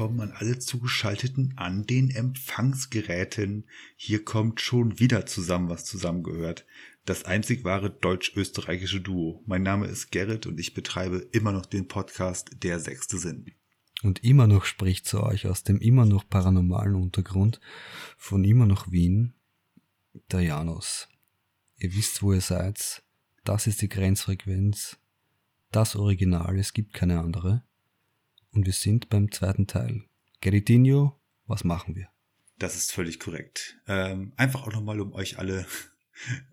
willkommen an alle Zugeschalteten an den Empfangsgeräten. Hier kommt schon wieder zusammen, was zusammengehört. Das einzig wahre deutsch-österreichische Duo. Mein Name ist Gerrit und ich betreibe immer noch den Podcast Der Sechste Sinn. Und immer noch spricht zu euch aus dem immer noch paranormalen Untergrund von immer noch Wien, der Janus. Ihr wisst, wo ihr seid. Das ist die Grenzfrequenz. Das Original, es gibt keine andere. Und wir sind beim zweiten Teil. Geritinho, was machen wir? Das ist völlig korrekt. Ähm, einfach auch nochmal, um euch alle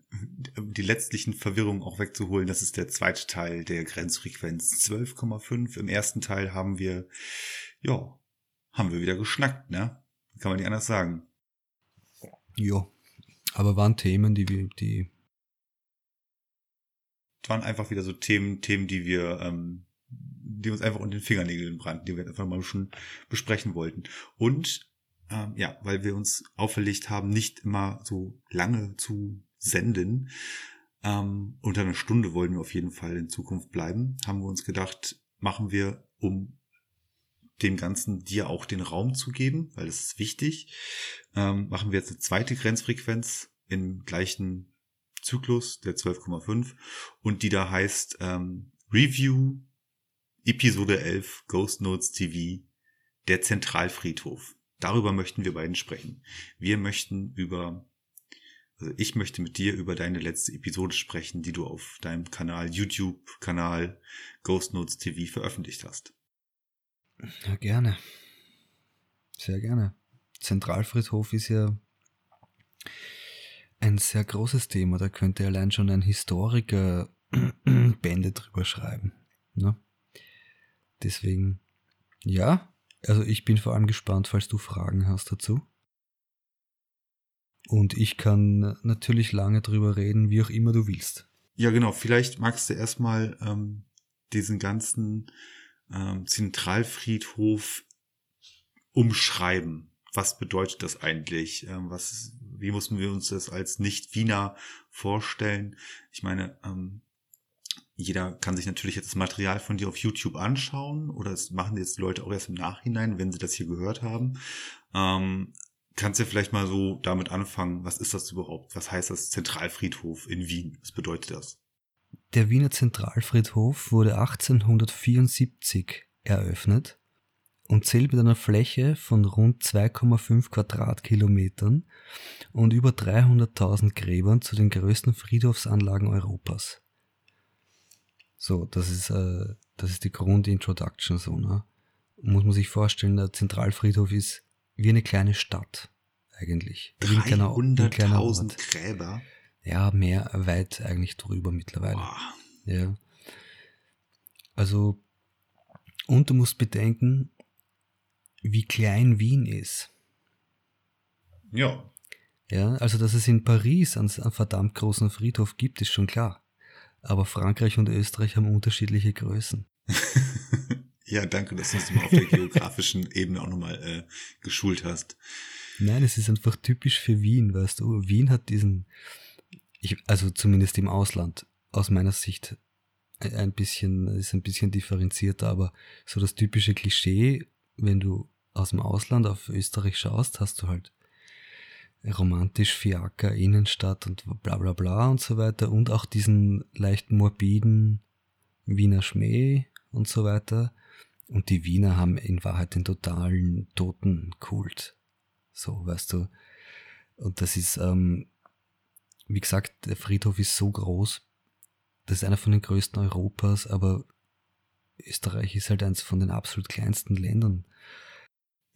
die letztlichen Verwirrungen auch wegzuholen. Das ist der zweite Teil der Grenzfrequenz 12,5. Im ersten Teil haben wir, ja, haben wir wieder geschnackt, ne? Kann man nicht anders sagen. Jo. Aber waren Themen, die wir, die, Es waren einfach wieder so Themen, Themen, die wir, ähm, die uns einfach unter den Fingernägeln brannten, die wir einfach mal schon besprechen wollten. Und ähm, ja, weil wir uns auferlegt haben, nicht immer so lange zu senden. Ähm, unter einer Stunde wollen wir auf jeden Fall in Zukunft bleiben. Haben wir uns gedacht, machen wir, um dem Ganzen dir auch den Raum zu geben, weil das ist wichtig, ähm, machen wir jetzt eine zweite Grenzfrequenz im gleichen Zyklus, der 12,5, und die da heißt ähm, Review Episode 11 Ghost Notes TV, der Zentralfriedhof. Darüber möchten wir beiden sprechen. Wir möchten über, also ich möchte mit dir über deine letzte Episode sprechen, die du auf deinem Kanal, YouTube-Kanal Ghost Notes TV veröffentlicht hast. ja, gerne. Sehr gerne. Zentralfriedhof ist ja ein sehr großes Thema. Da könnte allein schon ein Historiker Bände drüber schreiben. Ne? Deswegen, ja, also ich bin vor allem gespannt, falls du Fragen hast dazu. Und ich kann natürlich lange drüber reden, wie auch immer du willst. Ja, genau. Vielleicht magst du erstmal ähm, diesen ganzen ähm, Zentralfriedhof umschreiben. Was bedeutet das eigentlich? Ähm, was, wie mussten wir uns das als Nicht-Wiener vorstellen? Ich meine, ähm, jeder kann sich natürlich jetzt das Material von dir auf YouTube anschauen oder das machen jetzt Leute auch erst im Nachhinein, wenn sie das hier gehört haben. Ähm, kannst du vielleicht mal so damit anfangen, was ist das überhaupt? Was heißt das Zentralfriedhof in Wien? Was bedeutet das? Der Wiener Zentralfriedhof wurde 1874 eröffnet und zählt mit einer Fläche von rund 2,5 Quadratkilometern und über 300.000 Gräbern zu den größten Friedhofsanlagen Europas. So, das ist, äh, das ist die Grundintroduction so, ne? Muss man sich vorstellen, der Zentralfriedhof ist wie eine kleine Stadt, eigentlich. Wie ein kleiner- ein kleiner 300.000 Ort. Gräber. Ja, mehr, weit eigentlich drüber mittlerweile. Boah. Ja. Also, und du musst bedenken, wie klein Wien ist. Ja, Ja, also, dass es in Paris einen, einen verdammt großen Friedhof gibt, ist schon klar. Aber Frankreich und Österreich haben unterschiedliche Größen. ja, danke, dass du uns mal auf der geografischen Ebene auch nochmal äh, geschult hast. Nein, es ist einfach typisch für Wien, weißt du. Wien hat diesen, ich, also zumindest im Ausland, aus meiner Sicht ein- ein bisschen, ist ein bisschen differenzierter, aber so das typische Klischee, wenn du aus dem Ausland auf Österreich schaust, hast du halt romantisch Fiaker, Innenstadt und bla bla bla und so weiter und auch diesen leicht morbiden Wiener Schmäh und so weiter. Und die Wiener haben in Wahrheit den totalen Totenkult. So, weißt du. Und das ist, ähm, wie gesagt, der Friedhof ist so groß. Das ist einer von den größten Europas, aber Österreich ist halt eins von den absolut kleinsten Ländern.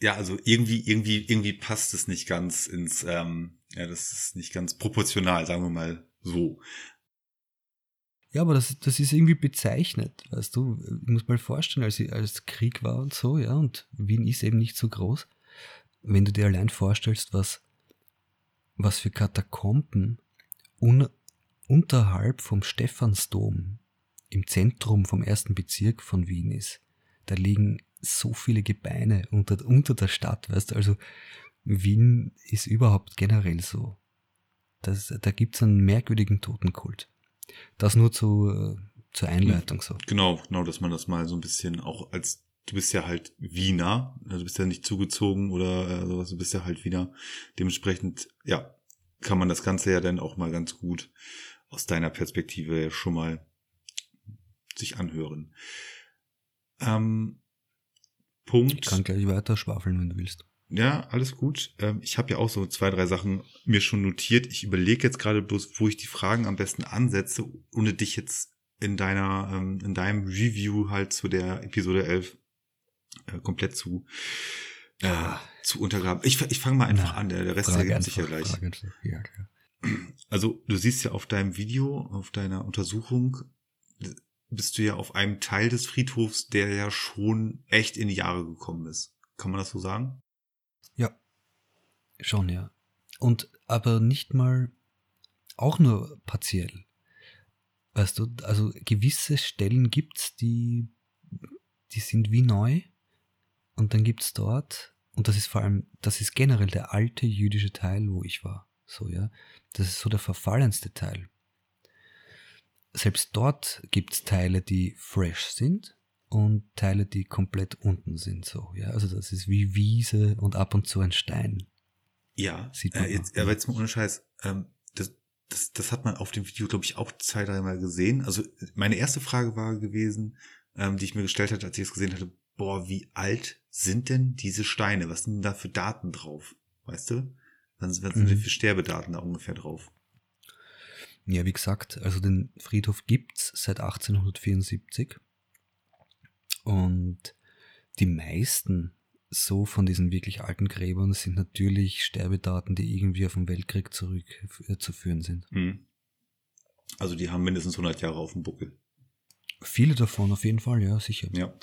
Ja, also irgendwie, irgendwie, irgendwie passt es nicht ganz ins, ähm, ja, das ist nicht ganz proportional, sagen wir mal so. Ja, aber das, das ist irgendwie bezeichnet, weißt du. Ich muss mal vorstellen, als, als Krieg war und so, ja, und Wien ist eben nicht so groß. Wenn du dir allein vorstellst, was, was für Katakomben un, unterhalb vom Stephansdom im Zentrum vom ersten Bezirk von Wien ist, da liegen so viele Gebeine unter, unter der Stadt, weißt du, also Wien ist überhaupt generell so. Das, da gibt's einen merkwürdigen Totenkult. Das nur zu, äh, zur Einleitung so. Genau, genau, dass man das mal so ein bisschen auch als, du bist ja halt Wiener, also du bist ja nicht zugezogen oder äh, sowas, du bist ja halt Wiener. Dementsprechend, ja, kann man das Ganze ja dann auch mal ganz gut aus deiner Perspektive schon mal sich anhören. Ähm, Punkt. Ich kann gleich weiter schwafeln, wenn du willst. Ja, alles gut. Ähm, ich habe ja auch so zwei, drei Sachen mir schon notiert. Ich überlege jetzt gerade bloß, wo ich die Fragen am besten ansetze, ohne dich jetzt in deiner, ähm, in deinem Review halt zu der Episode 11 äh, komplett zu, äh, ah. zu untergraben. Ich, ich fange mal einfach Na, an, der, der Rest ergibt sich ja gleich. Also, du siehst ja auf deinem Video, auf deiner Untersuchung, bist du ja auf einem Teil des Friedhofs, der ja schon echt in die Jahre gekommen ist. Kann man das so sagen? Ja, schon, ja. Und aber nicht mal, auch nur partiell. Weißt du, also gewisse Stellen gibt's, die, die sind wie neu. Und dann gibt's dort, und das ist vor allem, das ist generell der alte jüdische Teil, wo ich war. So, ja. Das ist so der verfallenste Teil. Selbst dort gibt's Teile, die fresh sind und Teile, die komplett unten sind. So, ja, also das ist wie Wiese und ab und zu ein Stein. Ja, Sieht man äh, jetzt, aber jetzt mal ohne Scheiß. Ähm, das, das, das hat man auf dem Video, glaube ich, auch zwei, dreimal gesehen. Also meine erste Frage war gewesen, ähm, die ich mir gestellt hatte, als ich es gesehen hatte, boah, wie alt sind denn diese Steine? Was sind denn da für Daten drauf? Weißt du? Was sind denn mhm. für Sterbedaten da ungefähr drauf? Ja, wie gesagt, also den Friedhof gibt's seit 1874. Und die meisten so von diesen wirklich alten Gräbern sind natürlich Sterbedaten, die irgendwie auf den Weltkrieg zurückzuführen sind. Mhm. Also die haben mindestens 100 Jahre auf dem Buckel. Viele davon auf jeden Fall, ja, sicher. Ja.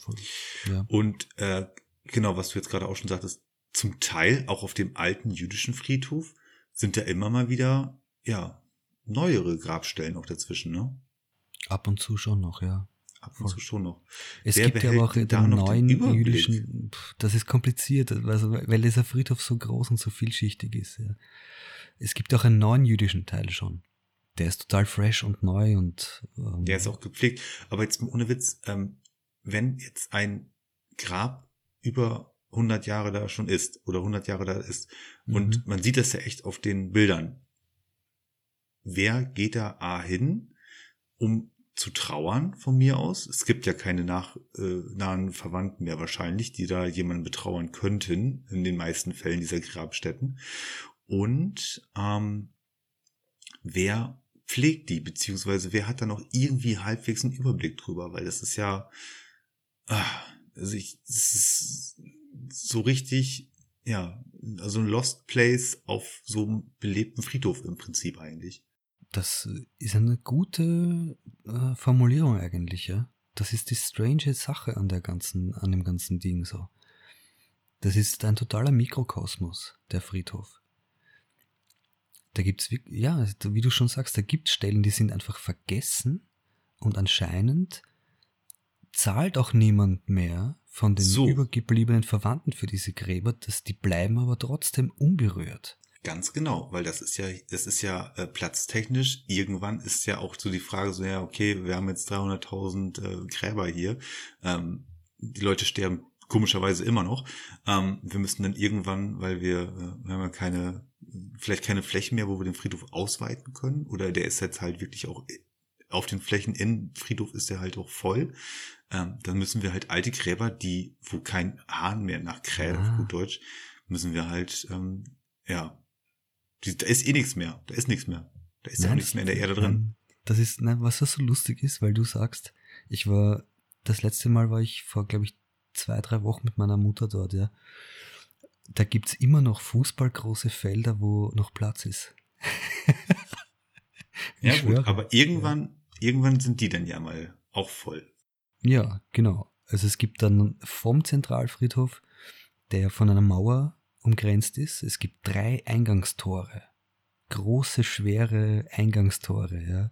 ja. Und äh, genau, was du jetzt gerade auch schon sagtest, zum Teil auch auf dem alten jüdischen Friedhof sind da immer mal wieder, ja, neuere Grabstellen auch dazwischen, ne? Ab und zu schon noch, ja ab und zu schon noch. Es Wer gibt ja aber auch den neuen den jüdischen, das ist kompliziert, also, weil dieser Friedhof so groß und so vielschichtig ist. Ja. Es gibt auch einen neuen jüdischen Teil schon. Der ist total fresh und neu und ähm, der ist auch gepflegt. Aber jetzt ohne Witz, ähm, wenn jetzt ein Grab über 100 Jahre da schon ist oder 100 Jahre da ist und mhm. man sieht das ja echt auf den Bildern. Wer geht da A hin, um zu trauern von mir aus. Es gibt ja keine nach, äh, nahen Verwandten mehr wahrscheinlich, die da jemanden betrauern könnten, in den meisten Fällen dieser Grabstätten. Und ähm, wer pflegt die, beziehungsweise wer hat da noch irgendwie halbwegs einen Überblick drüber, weil das ist ja, äh, also ich, das ist so richtig, ja, also ein Lost Place auf so einem belebten Friedhof im Prinzip eigentlich. Das ist eine gute äh, Formulierung eigentlich, ja. Das ist die strange Sache an der ganzen, an dem ganzen Ding so. Das ist ein totaler Mikrokosmos, der Friedhof. Da gibt's, ja, wie du schon sagst, da gibt's Stellen, die sind einfach vergessen und anscheinend zahlt auch niemand mehr von den so. übergebliebenen Verwandten für diese Gräber, dass die bleiben aber trotzdem unberührt. Ganz genau, weil das ist ja, das ist ja äh, platztechnisch. Irgendwann ist ja auch so die Frage so, ja, okay, wir haben jetzt 300.000 äh, Gräber hier. Ähm, die Leute sterben komischerweise immer noch. Ähm, wir müssen dann irgendwann, weil wir, äh, wir haben ja keine, vielleicht keine Flächen mehr, wo wir den Friedhof ausweiten können, oder der ist jetzt halt wirklich auch auf den Flächen in Friedhof ist der halt auch voll. Ähm, dann müssen wir halt alte Gräber, die, wo kein Hahn mehr nachkräht, ah. auf gut Deutsch, müssen wir halt, ähm, ja, die, da ist eh nichts mehr, da ist nichts mehr. Da ist ja auch nichts mehr in der Erde drin. Das ist, nein, was das so lustig ist, weil du sagst, ich war, das letzte Mal war ich vor, glaube ich, zwei, drei Wochen mit meiner Mutter dort, ja. Da gibt's immer noch fußballgroße Felder, wo noch Platz ist. ja, schwöre. gut, aber irgendwann, ja. irgendwann sind die dann ja mal auch voll. Ja, genau. Also es gibt dann vom Zentralfriedhof, der von einer Mauer umgrenzt ist, es gibt drei Eingangstore. Große, schwere Eingangstore, ja.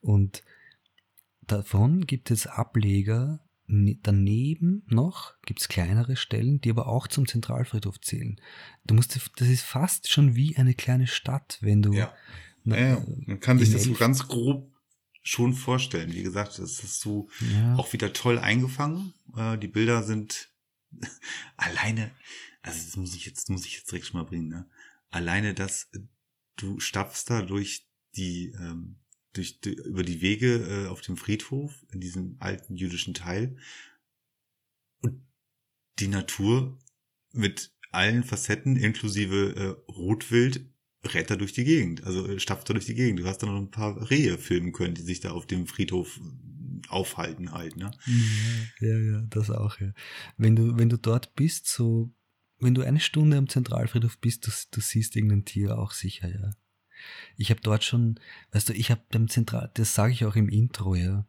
Und davon gibt es Ableger daneben noch gibt es kleinere Stellen, die aber auch zum Zentralfriedhof zählen. Du musst, das ist fast schon wie eine kleine Stadt, wenn du. Ja. Na, ja, man kann sich das so ganz grob schon vorstellen. Wie gesagt, das ist so ja. auch wieder toll eingefangen. Äh, die Bilder sind alleine, also das muss ich jetzt, muss ich jetzt direkt schon mal bringen, ne? Alleine das, du stapfst da durch die ähm, durch, durch, über die Wege äh, auf dem Friedhof, in diesem alten jüdischen Teil. Und die Natur mit allen Facetten, inklusive äh, Rotwild, rät da durch die Gegend. Also äh, stapft da durch die Gegend. Du hast da noch ein paar Rehe filmen können, die sich da auf dem Friedhof äh, aufhalten halt, ne? Ja, ja, das auch, ja. Wenn du, wenn du dort bist, so, wenn du eine Stunde am Zentralfriedhof bist, du, du siehst irgendein Tier auch sicher, ja. Ich habe dort schon, weißt du, ich habe beim Zentral, das sage ich auch im Intro, ja,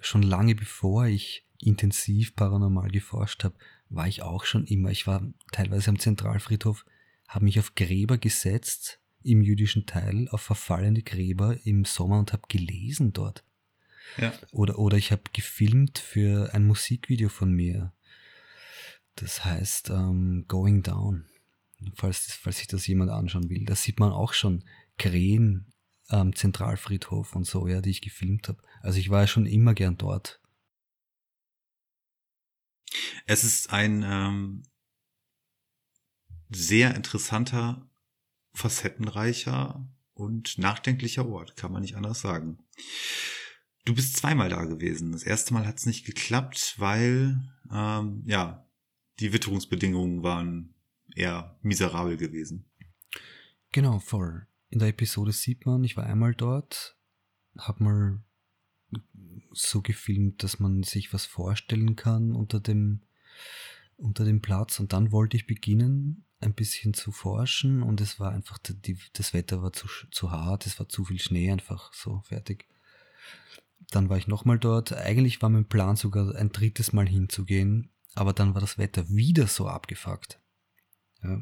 schon lange bevor ich intensiv paranormal geforscht habe, war ich auch schon immer. Ich war teilweise am Zentralfriedhof, habe mich auf Gräber gesetzt im jüdischen Teil, auf verfallene Gräber im Sommer und habe gelesen dort. Ja. Oder, oder ich habe gefilmt für ein Musikvideo von mir. Das heißt ähm, Going Down, falls, falls sich das jemand anschauen will. Da sieht man auch schon Krähen am Zentralfriedhof und so, ja, die ich gefilmt habe. Also ich war ja schon immer gern dort. Es ist ein ähm, sehr interessanter, facettenreicher und nachdenklicher Ort, kann man nicht anders sagen. Du bist zweimal da gewesen. Das erste Mal hat es nicht geklappt, weil ähm, ja die Witterungsbedingungen waren eher miserabel gewesen. Genau, voll in der Episode sieht man, ich war einmal dort, habe mal so gefilmt, dass man sich was vorstellen kann unter dem, unter dem Platz. Und dann wollte ich beginnen, ein bisschen zu forschen und es war einfach, die, das Wetter war zu, zu hart, es war zu viel Schnee, einfach so fertig. Dann war ich nochmal dort. Eigentlich war mein Plan sogar ein drittes Mal hinzugehen, aber dann war das Wetter wieder so abgefuckt. Ja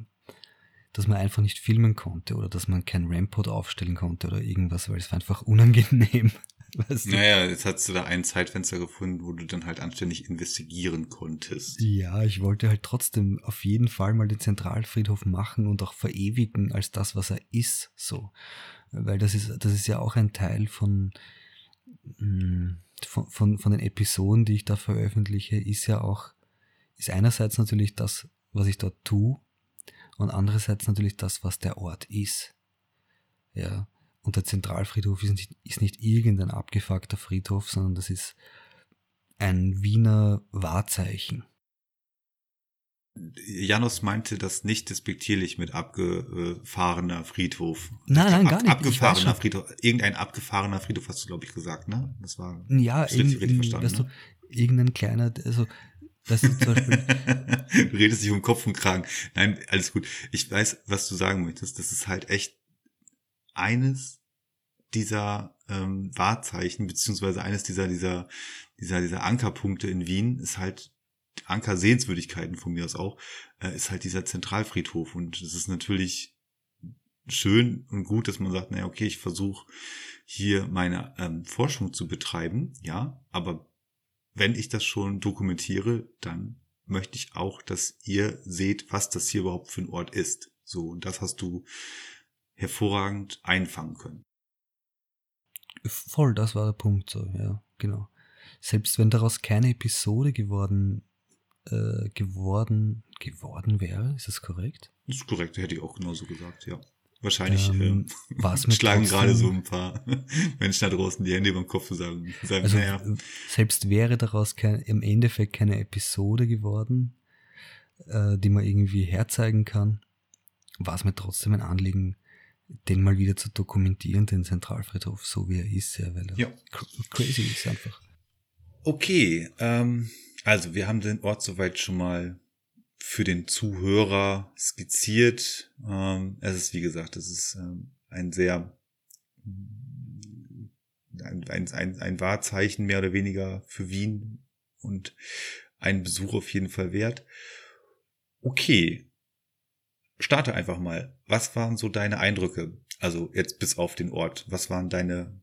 dass man einfach nicht filmen konnte oder dass man kein Rampod aufstellen konnte oder irgendwas, weil es war einfach unangenehm. Weißt du? Naja, jetzt hast du da ein Zeitfenster gefunden, wo du dann halt anständig investigieren konntest. Ja, ich wollte halt trotzdem auf jeden Fall mal den Zentralfriedhof machen und auch verewigen als das, was er ist, so. Weil das ist, das ist ja auch ein Teil von, hm, von, von, von den Episoden, die ich da veröffentliche, ist ja auch, ist einerseits natürlich das, was ich dort tue, und andererseits natürlich das, was der Ort ist. Ja, und der Zentralfriedhof ist nicht, ist nicht irgendein abgefuckter Friedhof, sondern das ist ein Wiener Wahrzeichen. Janus meinte das nicht despektierlich mit abgefahrener Friedhof. Nein, nein, gar nicht. Abgefahrener Friedhof. Irgendein abgefahrener Friedhof hast du, glaube ich, gesagt, ne? Das war. Ja, in, verstanden, ne? du, irgendein kleiner, also das ist zum Beispiel. du redest dich um Kopf und Kragen. Nein, alles gut. Ich weiß, was du sagen möchtest. Das ist halt echt eines dieser ähm, Wahrzeichen, beziehungsweise eines dieser, dieser, dieser, dieser Ankerpunkte in Wien ist halt Anker-Sehenswürdigkeiten von mir aus auch, äh, ist halt dieser Zentralfriedhof. Und es ist natürlich schön und gut, dass man sagt, naja, okay, ich versuche hier meine ähm, Forschung zu betreiben, ja, aber wenn ich das schon dokumentiere, dann möchte ich auch, dass ihr seht, was das hier überhaupt für ein Ort ist. So, und das hast du hervorragend einfangen können. Voll, das war der Punkt, so, ja, genau. Selbst wenn daraus keine Episode geworden äh, geworden, geworden wäre. Ist das korrekt? Das ist korrekt, hätte ich auch genauso gesagt, ja. Wahrscheinlich Ähm, äh, schlagen gerade so ein paar Menschen da draußen die Hände über den Kopf und sagen, sagen Also naja, äh, selbst wäre daraus kein, im Endeffekt keine Episode geworden, äh, die man irgendwie herzeigen kann, war es mir trotzdem ein Anliegen, den mal wieder zu dokumentieren, den Zentralfriedhof, so wie er ist, ja, weil er Ja. cr- crazy ist einfach. Okay, ähm, also wir haben den Ort soweit schon mal für den Zuhörer skizziert. Ähm, es ist, wie gesagt, es ist ähm, ein sehr ein, ein, ein, ein Wahrzeichen mehr oder weniger für Wien und ein Besuch auf jeden Fall wert. Okay, starte einfach mal. Was waren so deine Eindrücke? Also jetzt bis auf den Ort. Was waren deine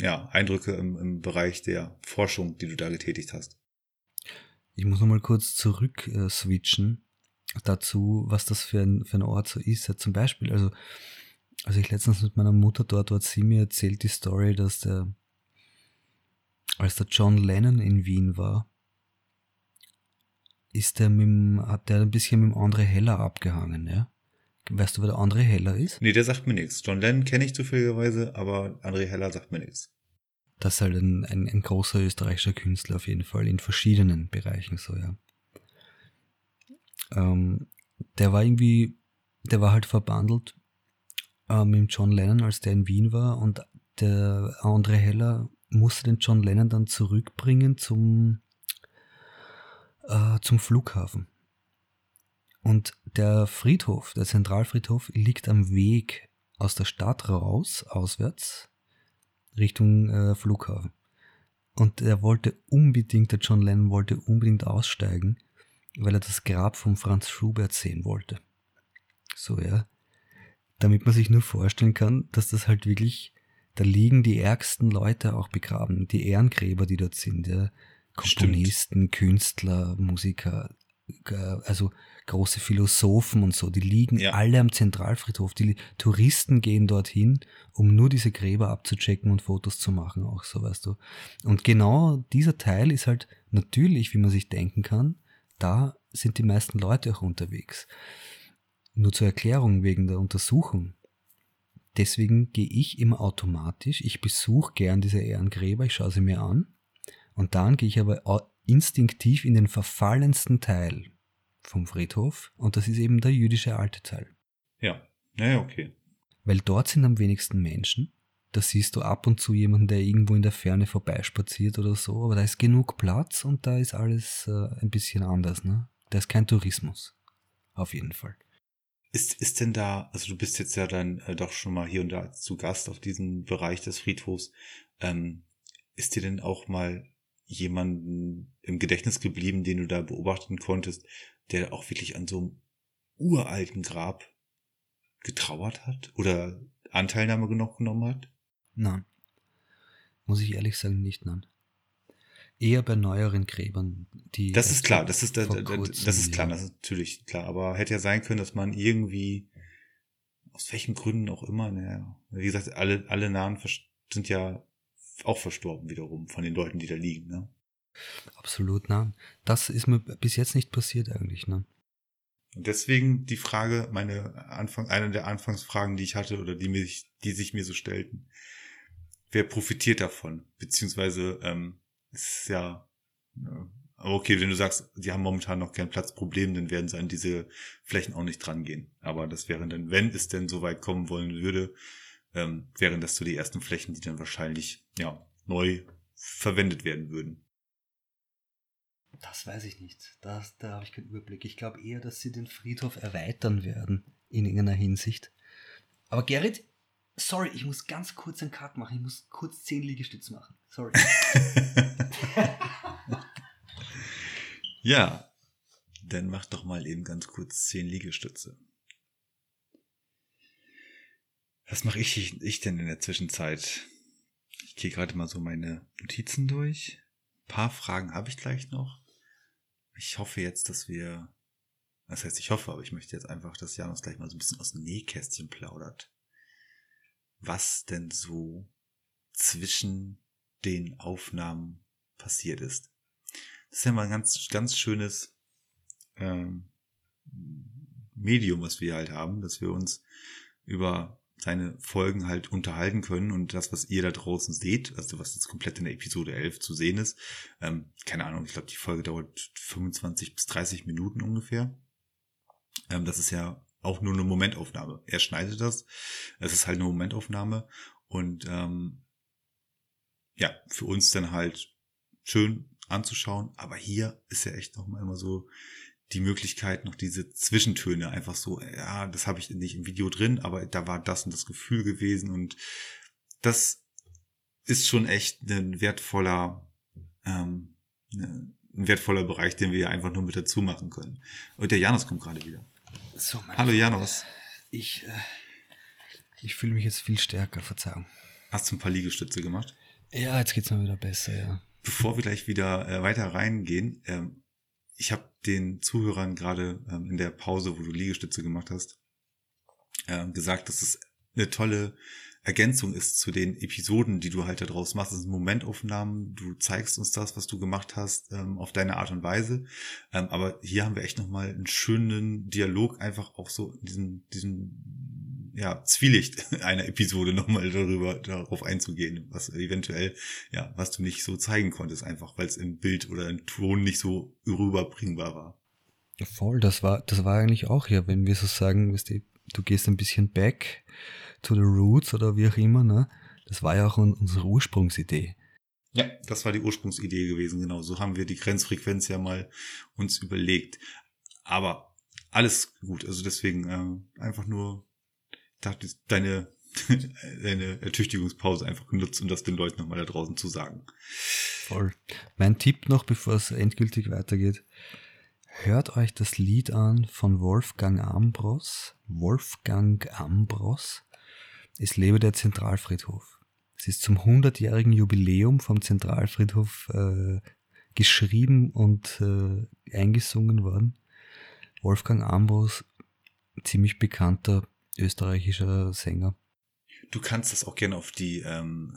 ja, Eindrücke im, im Bereich der Forschung, die du da getätigt hast? Ich muss nochmal kurz zurück äh, switchen dazu, was das für ein, für ein Ort so ist. Ja, zum Beispiel, also als ich letztens mit meiner Mutter dort war, sie mir erzählt die Story, dass der, als der John Lennon in Wien war, ist der mit hat der ein bisschen mit dem André Heller abgehangen, ja? Weißt du, wer der André Heller ist? Nee, der sagt mir nichts. John Lennon kenne ich zufälligerweise, aber André Heller sagt mir nichts. Das ist halt ein, ein, ein großer österreichischer Künstler auf jeden Fall, in verschiedenen Bereichen so, ja. Ähm, der war irgendwie, der war halt verbandelt äh, mit John Lennon, als der in Wien war und der André Heller musste den John Lennon dann zurückbringen zum, äh, zum Flughafen. Und der Friedhof, der Zentralfriedhof, liegt am Weg aus der Stadt raus, auswärts, Richtung äh, Flughafen. Und er wollte unbedingt, der John Lennon wollte unbedingt aussteigen, weil er das Grab von Franz Schubert sehen wollte. So, ja. Damit man sich nur vorstellen kann, dass das halt wirklich, da liegen die ärgsten Leute auch begraben, die Ehrengräber, die dort sind, ja. Komponisten, Künstler, Musiker, also große Philosophen und so, die liegen Ja. alle am Zentralfriedhof. Die Touristen gehen dorthin, um nur diese Gräber abzuchecken und Fotos zu machen, auch so, weißt du. Und genau dieser Teil ist halt natürlich, wie man sich denken kann, da sind die meisten Leute auch unterwegs. Nur zur Erklärung wegen der Untersuchung. Deswegen gehe ich immer automatisch, ich besuche gern diese Ehrengräber, ich schaue sie mir an und dann gehe ich aber instinktiv in den verfallensten Teil vom Friedhof und das ist eben der jüdische alte Teil. Ja, naja, okay. Weil dort sind am wenigsten Menschen. Da siehst du ab und zu jemanden, der irgendwo in der Ferne vorbeispaziert oder so, aber da ist genug Platz und da ist alles äh, ein bisschen anders. Ne? Da ist kein Tourismus. Auf jeden Fall. Ist, ist denn da, also du bist jetzt ja dann äh, doch schon mal hier und da zu Gast auf diesem Bereich des Friedhofs. Ähm, ist dir denn auch mal jemanden im Gedächtnis geblieben, den du da beobachten konntest, der auch wirklich an so einem uralten Grab getrauert hat oder Anteilnahme genug genommen hat? Nein. Muss ich ehrlich sagen, nicht nein. Eher bei neueren Gräbern, die. Das ist klar, das ist, das, das, das ist klar, das ist natürlich klar. Aber hätte ja sein können, dass man irgendwie, aus welchen Gründen auch immer, naja, wie gesagt, alle, alle Nahen vers- sind ja auch verstorben wiederum von den Leuten, die da liegen, ne? Absolut nein. Das ist mir bis jetzt nicht passiert eigentlich, ne? Und deswegen die Frage, meine Anfang, eine der Anfangsfragen, die ich hatte oder die mich, die sich mir so stellten. Wer profitiert davon? Beziehungsweise, ähm, es ist ja, äh, okay, wenn du sagst, die haben momentan noch kein Platzproblem, dann werden sie an diese Flächen auch nicht dran gehen. Aber das wären dann, wenn es denn so weit kommen wollen würde, ähm, wären das so die ersten Flächen, die dann wahrscheinlich, ja, neu verwendet werden würden. Das weiß ich nicht. Das, da habe ich keinen Überblick. Ich glaube eher, dass sie den Friedhof erweitern werden in irgendeiner Hinsicht. Aber Gerrit, sorry, ich muss ganz kurz einen Cut machen. Ich muss kurz 10 Liegestütze machen. Sorry. Ja, dann mach doch mal eben ganz kurz zehn Liegestütze. Was mache ich, ich denn in der Zwischenzeit? Ich gehe gerade mal so meine Notizen durch. Ein paar Fragen habe ich gleich noch. Ich hoffe jetzt, dass wir, das heißt, ich hoffe, aber ich möchte jetzt einfach, dass Janus gleich mal so ein bisschen aus dem Nähkästchen plaudert. Was denn so zwischen den Aufnahmen passiert ist. das ist ja mal ein ganz, ganz schönes ähm, Medium, was wir halt haben, dass wir uns über seine Folgen halt unterhalten können und das, was ihr da draußen seht, also was jetzt komplett in der Episode 11 zu sehen ist, ähm, keine Ahnung, ich glaube, die Folge dauert 25 bis 30 Minuten ungefähr. Ähm, das ist ja auch nur eine Momentaufnahme. Er schneidet das. Es ist halt eine Momentaufnahme und ähm, ja, für uns dann halt schön anzuschauen. Aber hier ist ja echt noch mal immer so die Möglichkeit, noch diese Zwischentöne einfach so, ja, das habe ich nicht im Video drin, aber da war das und das Gefühl gewesen und das ist schon echt ein wertvoller, ähm, ne, ein wertvoller Bereich, den wir ja einfach nur mit dazu machen können. Und der Janus kommt gerade wieder. So, Hallo. Janus. Ich, äh, ich fühle mich jetzt viel stärker, Verzeihung. Hast du ein paar Liegestütze gemacht? Ja, jetzt geht's mir wieder besser, ja. Bevor wir gleich wieder äh, weiter reingehen, ähm, ich habe den Zuhörern gerade ähm, in der Pause, wo du Liegestütze gemacht hast, ähm, gesagt, dass es eine tolle Ergänzung ist zu den Episoden, die du halt da draus machst. Das sind Momentaufnahmen, du zeigst uns das, was du gemacht hast, ähm, auf deine Art und Weise. Ähm, aber hier haben wir echt nochmal einen schönen Dialog, einfach auch so in diesem, diesem ja, Zwielicht einer Episode nochmal darüber, darauf einzugehen, was eventuell, ja, was du nicht so zeigen konntest, einfach weil es im Bild oder im Ton nicht so rüberbringbar war. Voll, das war, das war eigentlich auch ja, wenn wir so sagen, weißt du, du gehst ein bisschen back to the roots oder wie auch immer, ne? Das war ja auch un- unsere Ursprungsidee. Ja, das war die Ursprungsidee gewesen, genau. So haben wir die Grenzfrequenz ja mal uns überlegt. Aber alles gut, also deswegen äh, einfach nur deine, deine Ertüchtigungspause einfach genutzt, um das den Leuten nochmal da draußen zu sagen. Voll. Mein Tipp noch, bevor es endgültig weitergeht. Hört euch das Lied an von Wolfgang Ambros. Wolfgang Ambros. Es lebe der Zentralfriedhof. Es ist zum 100-jährigen Jubiläum vom Zentralfriedhof äh, geschrieben und äh, eingesungen worden. Wolfgang Ambros, ziemlich bekannter österreichischer Sänger. Du kannst das auch gerne auf die ähm,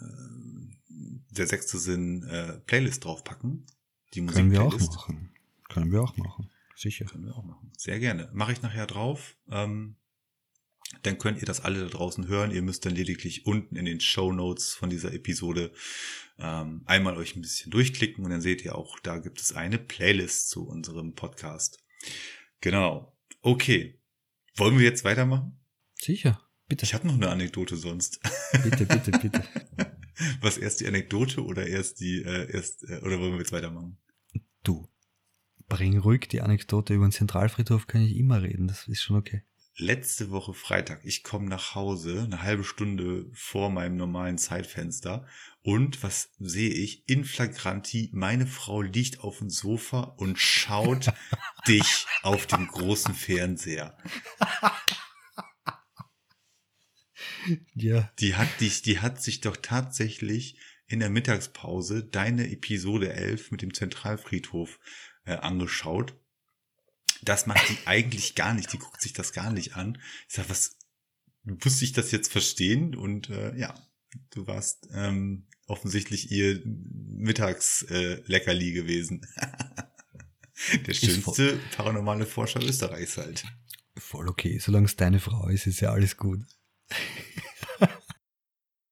äh, der sechste Sinn äh, Playlist draufpacken. Die Können wir auch Musikplaylist. machen. Können wir auch machen. Sicher. Können wir auch machen. Sehr gerne. Mache ich nachher drauf. Ähm, dann könnt ihr das alle da draußen hören. Ihr müsst dann lediglich unten in den Show Notes von dieser Episode ähm, einmal euch ein bisschen durchklicken und dann seht ihr auch, da gibt es eine Playlist zu unserem Podcast. Genau. Okay. Wollen wir jetzt weitermachen? Sicher. Bitte. Ich habe noch eine Anekdote sonst. Bitte, bitte, bitte. Was erst die Anekdote oder erst die äh, erst äh, oder wollen wir jetzt weitermachen? Du, bring ruhig die Anekdote über den Zentralfriedhof, kann ich immer reden, das ist schon okay. letzte Woche Freitag, ich komme nach Hause, eine halbe Stunde vor meinem normalen Zeitfenster und was sehe ich? In flagranti, meine Frau liegt auf dem Sofa und schaut dich auf dem großen Fernseher. Ja. Die hat dich, die hat sich doch tatsächlich in der Mittagspause deine Episode 11 mit dem Zentralfriedhof äh, angeschaut. Das macht die eigentlich gar nicht. Die guckt sich das gar nicht an. Ich sag, was, muss ich das jetzt verstehen? Und äh, ja, du warst ähm, offensichtlich ihr Mittagsleckerli äh, gewesen. Der schönste paranormale Forscher Österreichs halt. Voll okay, solange es deine Frau ist, ist ja alles gut.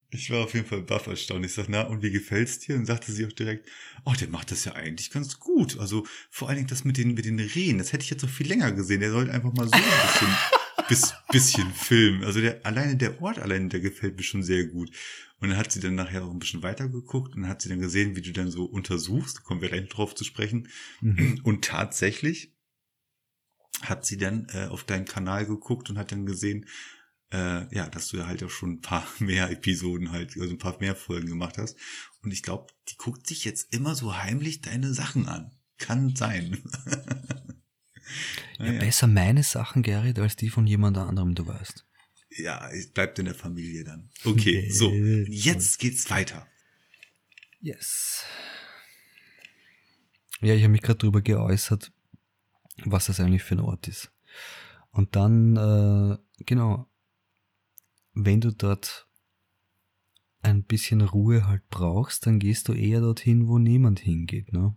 Ich war auf jeden Fall baff erstaunt. Ich sag, na, und wie gefällt's dir? Und sagte sie auch direkt, oh, der macht das ja eigentlich ganz gut. Also vor allen Dingen das mit den, mit den Rehen, das hätte ich jetzt noch viel länger gesehen. Der sollte einfach mal so ein bisschen, bis, bisschen filmen. Also der, alleine der Ort alleine, der gefällt mir schon sehr gut. Und dann hat sie dann nachher auch ein bisschen weiter geguckt und hat sie dann gesehen, wie du dann so untersuchst. Da kommen wir gleich drauf zu sprechen. Mhm. Und tatsächlich hat sie dann äh, auf deinen Kanal geguckt und hat dann gesehen, äh, ja, dass du ja halt auch schon ein paar mehr Episoden halt, also ein paar mehr Folgen gemacht hast. Und ich glaube, die guckt sich jetzt immer so heimlich deine Sachen an. Kann sein. Ja, naja. besser meine Sachen, Gerrit, als die von jemand anderem, du weißt. ja, es bleibt in der Familie dann. Okay, so, jetzt geht's weiter. Yes. Ja, ich habe mich gerade darüber geäußert, was das eigentlich für ein Ort ist. Und dann, äh, genau, wenn du dort ein bisschen Ruhe halt brauchst, dann gehst du eher dorthin, wo niemand hingeht, ne?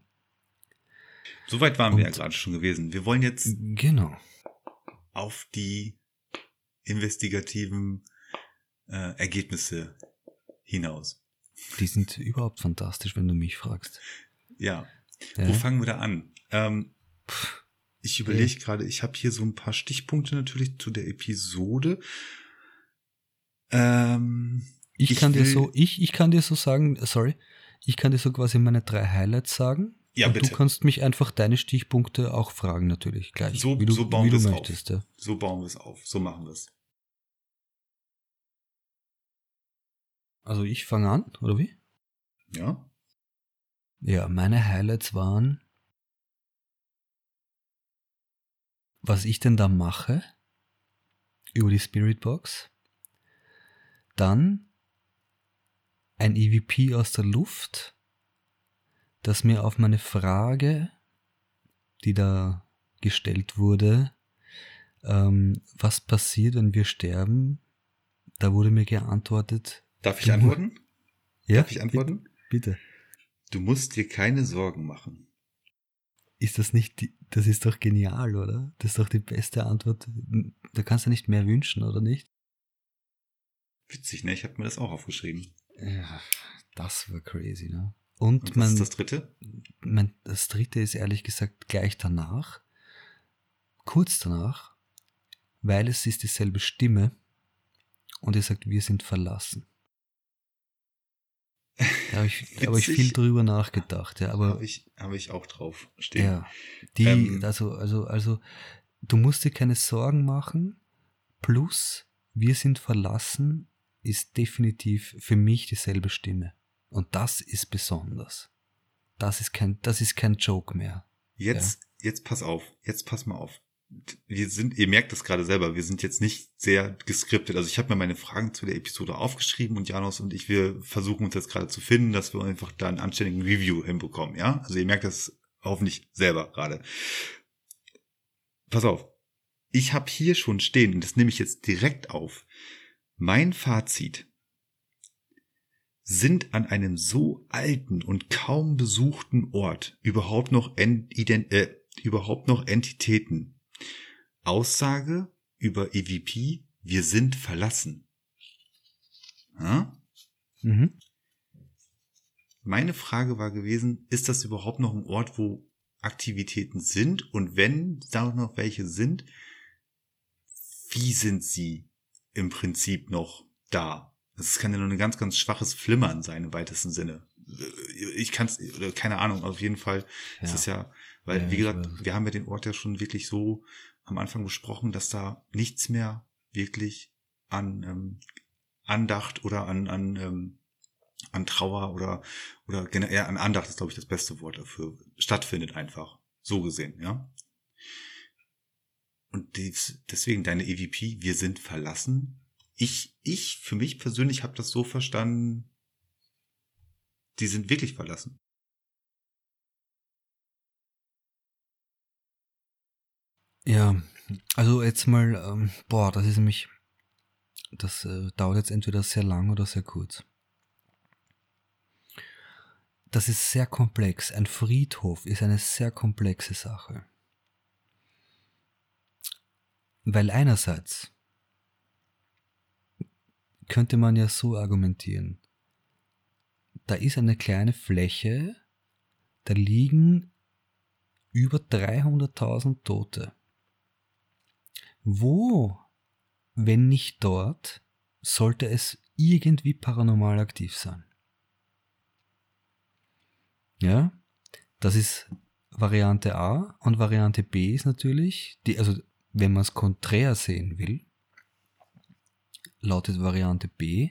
Soweit waren wir ja Und- gerade schon gewesen. Wir wollen jetzt Genau. auf die investigativen äh, Ergebnisse hinaus. Die sind überhaupt fantastisch, wenn du mich fragst. Ja. Ja. Wo fangen wir da an? Ähm, ich überlege gerade, ich habe hier so ein paar Stichpunkte natürlich zu der Episode. Ähm, Ich, Ich kann dir so, ich, ich kann dir so sagen, äh, sorry, ich kann dir so quasi meine drei Highlights sagen. Ja, und bitte. du kannst mich einfach deine Stichpunkte auch fragen, natürlich, gleich. So- wie du, so bauen wie du wir's auf. ja. so bauen wir es auf. So machen wir es. Also ich fange an, oder wie? Ja? Ja, meine Highlights waren, was ich denn da mache über die Spirit Box. Dann ein EVP aus der Luft, das mir auf meine Frage, die da gestellt wurde, ähm, was passiert, wenn wir sterben, da wurde mir geantwortet. Darf ich antworten? Ja, Darf ich antworten? Bitte. Du musst dir keine Sorgen machen. Ist das nicht, die, das ist doch genial, oder? Das ist doch die beste Antwort. Da kannst du nicht mehr wünschen, oder nicht? Witzig, ne? Ich habe mir das auch aufgeschrieben. Ja, das war crazy, ne? Und, Und was mein, ist das dritte? mein, das dritte ist ehrlich gesagt gleich danach, kurz danach, weil es ist dieselbe Stimme und er sagt, wir sind verlassen. Da habe ich, hab ich viel drüber nachgedacht, ja, aber Habe ich, hab ich auch drauf stehen. Ja, die, Ähm, also, also, also, du musst dir keine Sorgen machen. Plus, wir sind verlassen, ist definitiv für mich dieselbe Stimme. Und das ist besonders. Das ist kein, das ist kein Joke mehr. Jetzt, jetzt pass auf, jetzt pass mal auf. Wir sind, ihr merkt das gerade selber, wir sind jetzt nicht sehr geskriptet. Also ich habe mir meine Fragen zu der Episode aufgeschrieben und Janos und ich, wir versuchen uns jetzt gerade zu finden, dass wir einfach da einen anständigen Review hinbekommen, ja? Also ihr merkt das hoffentlich selber gerade. Pass auf. Ich habe hier schon stehen, und das nehme ich jetzt direkt auf. Mein Fazit sind an einem so alten und kaum besuchten Ort überhaupt noch, Ent äh, überhaupt noch Entitäten? Aussage über EVP, wir sind verlassen. Ja? Mhm. Meine Frage war gewesen, ist das überhaupt noch ein Ort, wo Aktivitäten sind? Und wenn da noch welche sind, wie sind sie im Prinzip noch da? Das kann ja nur ein ganz, ganz schwaches Flimmern sein im weitesten Sinne. Ich kann es, keine Ahnung, auf jeden Fall Ja. ist es ja, weil, Ja, wie gesagt, wir haben ja den Ort ja schon wirklich so am Anfang besprochen, dass da nichts mehr wirklich an ähm, Andacht oder an, an, ähm, an Trauer oder, oder generell an Andacht ist, glaube ich, das beste Wort dafür, stattfindet einfach. So gesehen, ja. Und deswegen deine EVP, wir sind verlassen. Ich, ich, für mich persönlich habe das so verstanden, die sind wirklich verlassen. Ja, also jetzt mal, ähm, boah, das ist nämlich, das äh, dauert jetzt entweder sehr lang oder sehr kurz. Das ist sehr komplex. Ein Friedhof ist eine sehr komplexe Sache. Weil einerseits könnte man ja so argumentieren, da ist eine kleine Fläche, da liegen über 300.000 Tote. Wo, wenn nicht dort, sollte es irgendwie paranormal aktiv sein? Ja, das ist Variante A und Variante B ist natürlich, die, also wenn man es konträr sehen will, lautet Variante B,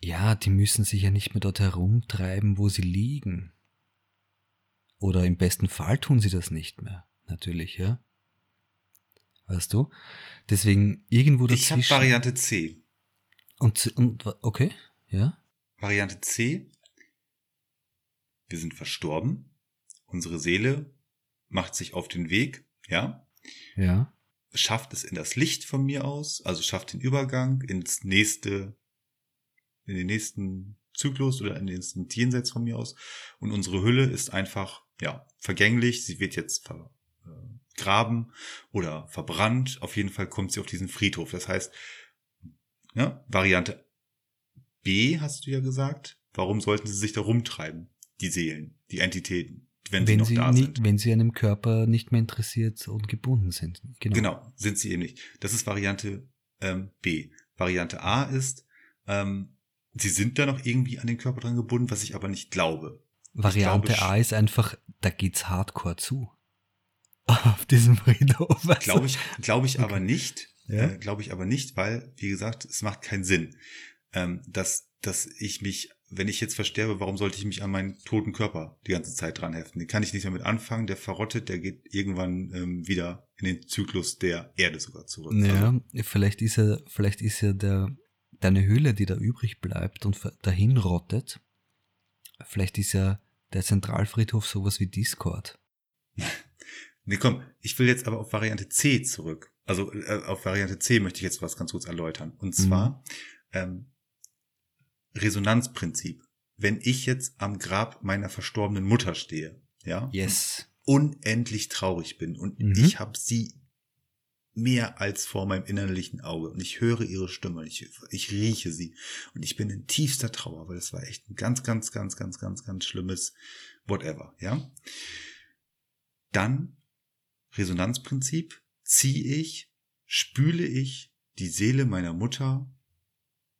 ja, die müssen sich ja nicht mehr dort herumtreiben, wo sie liegen. Oder im besten Fall tun sie das nicht mehr, natürlich, ja. Weißt du? Deswegen irgendwo Ich habe dazwischen. Variante C. und, und, okay, ja. Variante C. Wir sind verstorben. Unsere Seele macht sich auf den Weg, ja, Ja. schafft es in das Licht von mir aus, also schafft den Übergang ins nächste, in den nächsten Zyklus oder in den nächsten Jenseits von mir aus. Und unsere Hülle ist einfach ja, vergänglich, sie wird jetzt vergraben oder verbrannt. Auf jeden Fall kommt sie auf diesen Friedhof. Das heißt, ja, Variante B hast du ja gesagt. Warum sollten sie sich da rumtreiben? Die Seelen, die Entitäten, wenn, wenn sie noch sie, da nie- sind. wenn sie einem Körper nicht mehr interessiert und gebunden sind. Genau. Genau, sind sie eben nicht. Das ist Variante ähm, B. Variante A ist, ähm, sie sind da noch irgendwie an den Körper dran gebunden, was ich aber nicht glaube. Variante glaube, A ist einfach, da geht's hardcore zu. Auf diesem Friedhof. Also, Glaube ich, glaube ich aber nicht. Ja? Äh, glaube ich aber nicht, weil, wie gesagt, es macht keinen Sinn, ähm, dass, dass ich mich, wenn ich jetzt versterbe, warum sollte ich mich an meinen toten Körper die ganze Zeit dran heften? Den kann ich nicht mehr mit anfangen, der verrottet, der geht irgendwann ähm, wieder in den Zyklus der Erde sogar zurück. Also, Ja, vielleicht ist ja, vielleicht ist ja der, deine Hülle, die da übrig bleibt und dahin rottet, vielleicht ist ja der Zentralfriedhof sowas wie Discord. Nee, komm, ich will jetzt aber auf Variante C zurück. Also äh, auf Variante C möchte ich jetzt was ganz kurz erläutern. Und zwar ähm, Resonanzprinzip. Wenn ich jetzt am Grab meiner verstorbenen Mutter stehe, ja, Yes. unendlich traurig bin und Mhm. ich habe sie mehr als vor meinem innerlichen Auge und ich höre ihre Stimme, ich, ich rieche sie und ich bin in tiefster Trauer, weil das war echt ein ganz, ganz, ganz, ganz, ganz, ganz schlimmes whatever, ja. Dann Resonanzprinzip, ziehe ich, spüle ich die Seele meiner Mutter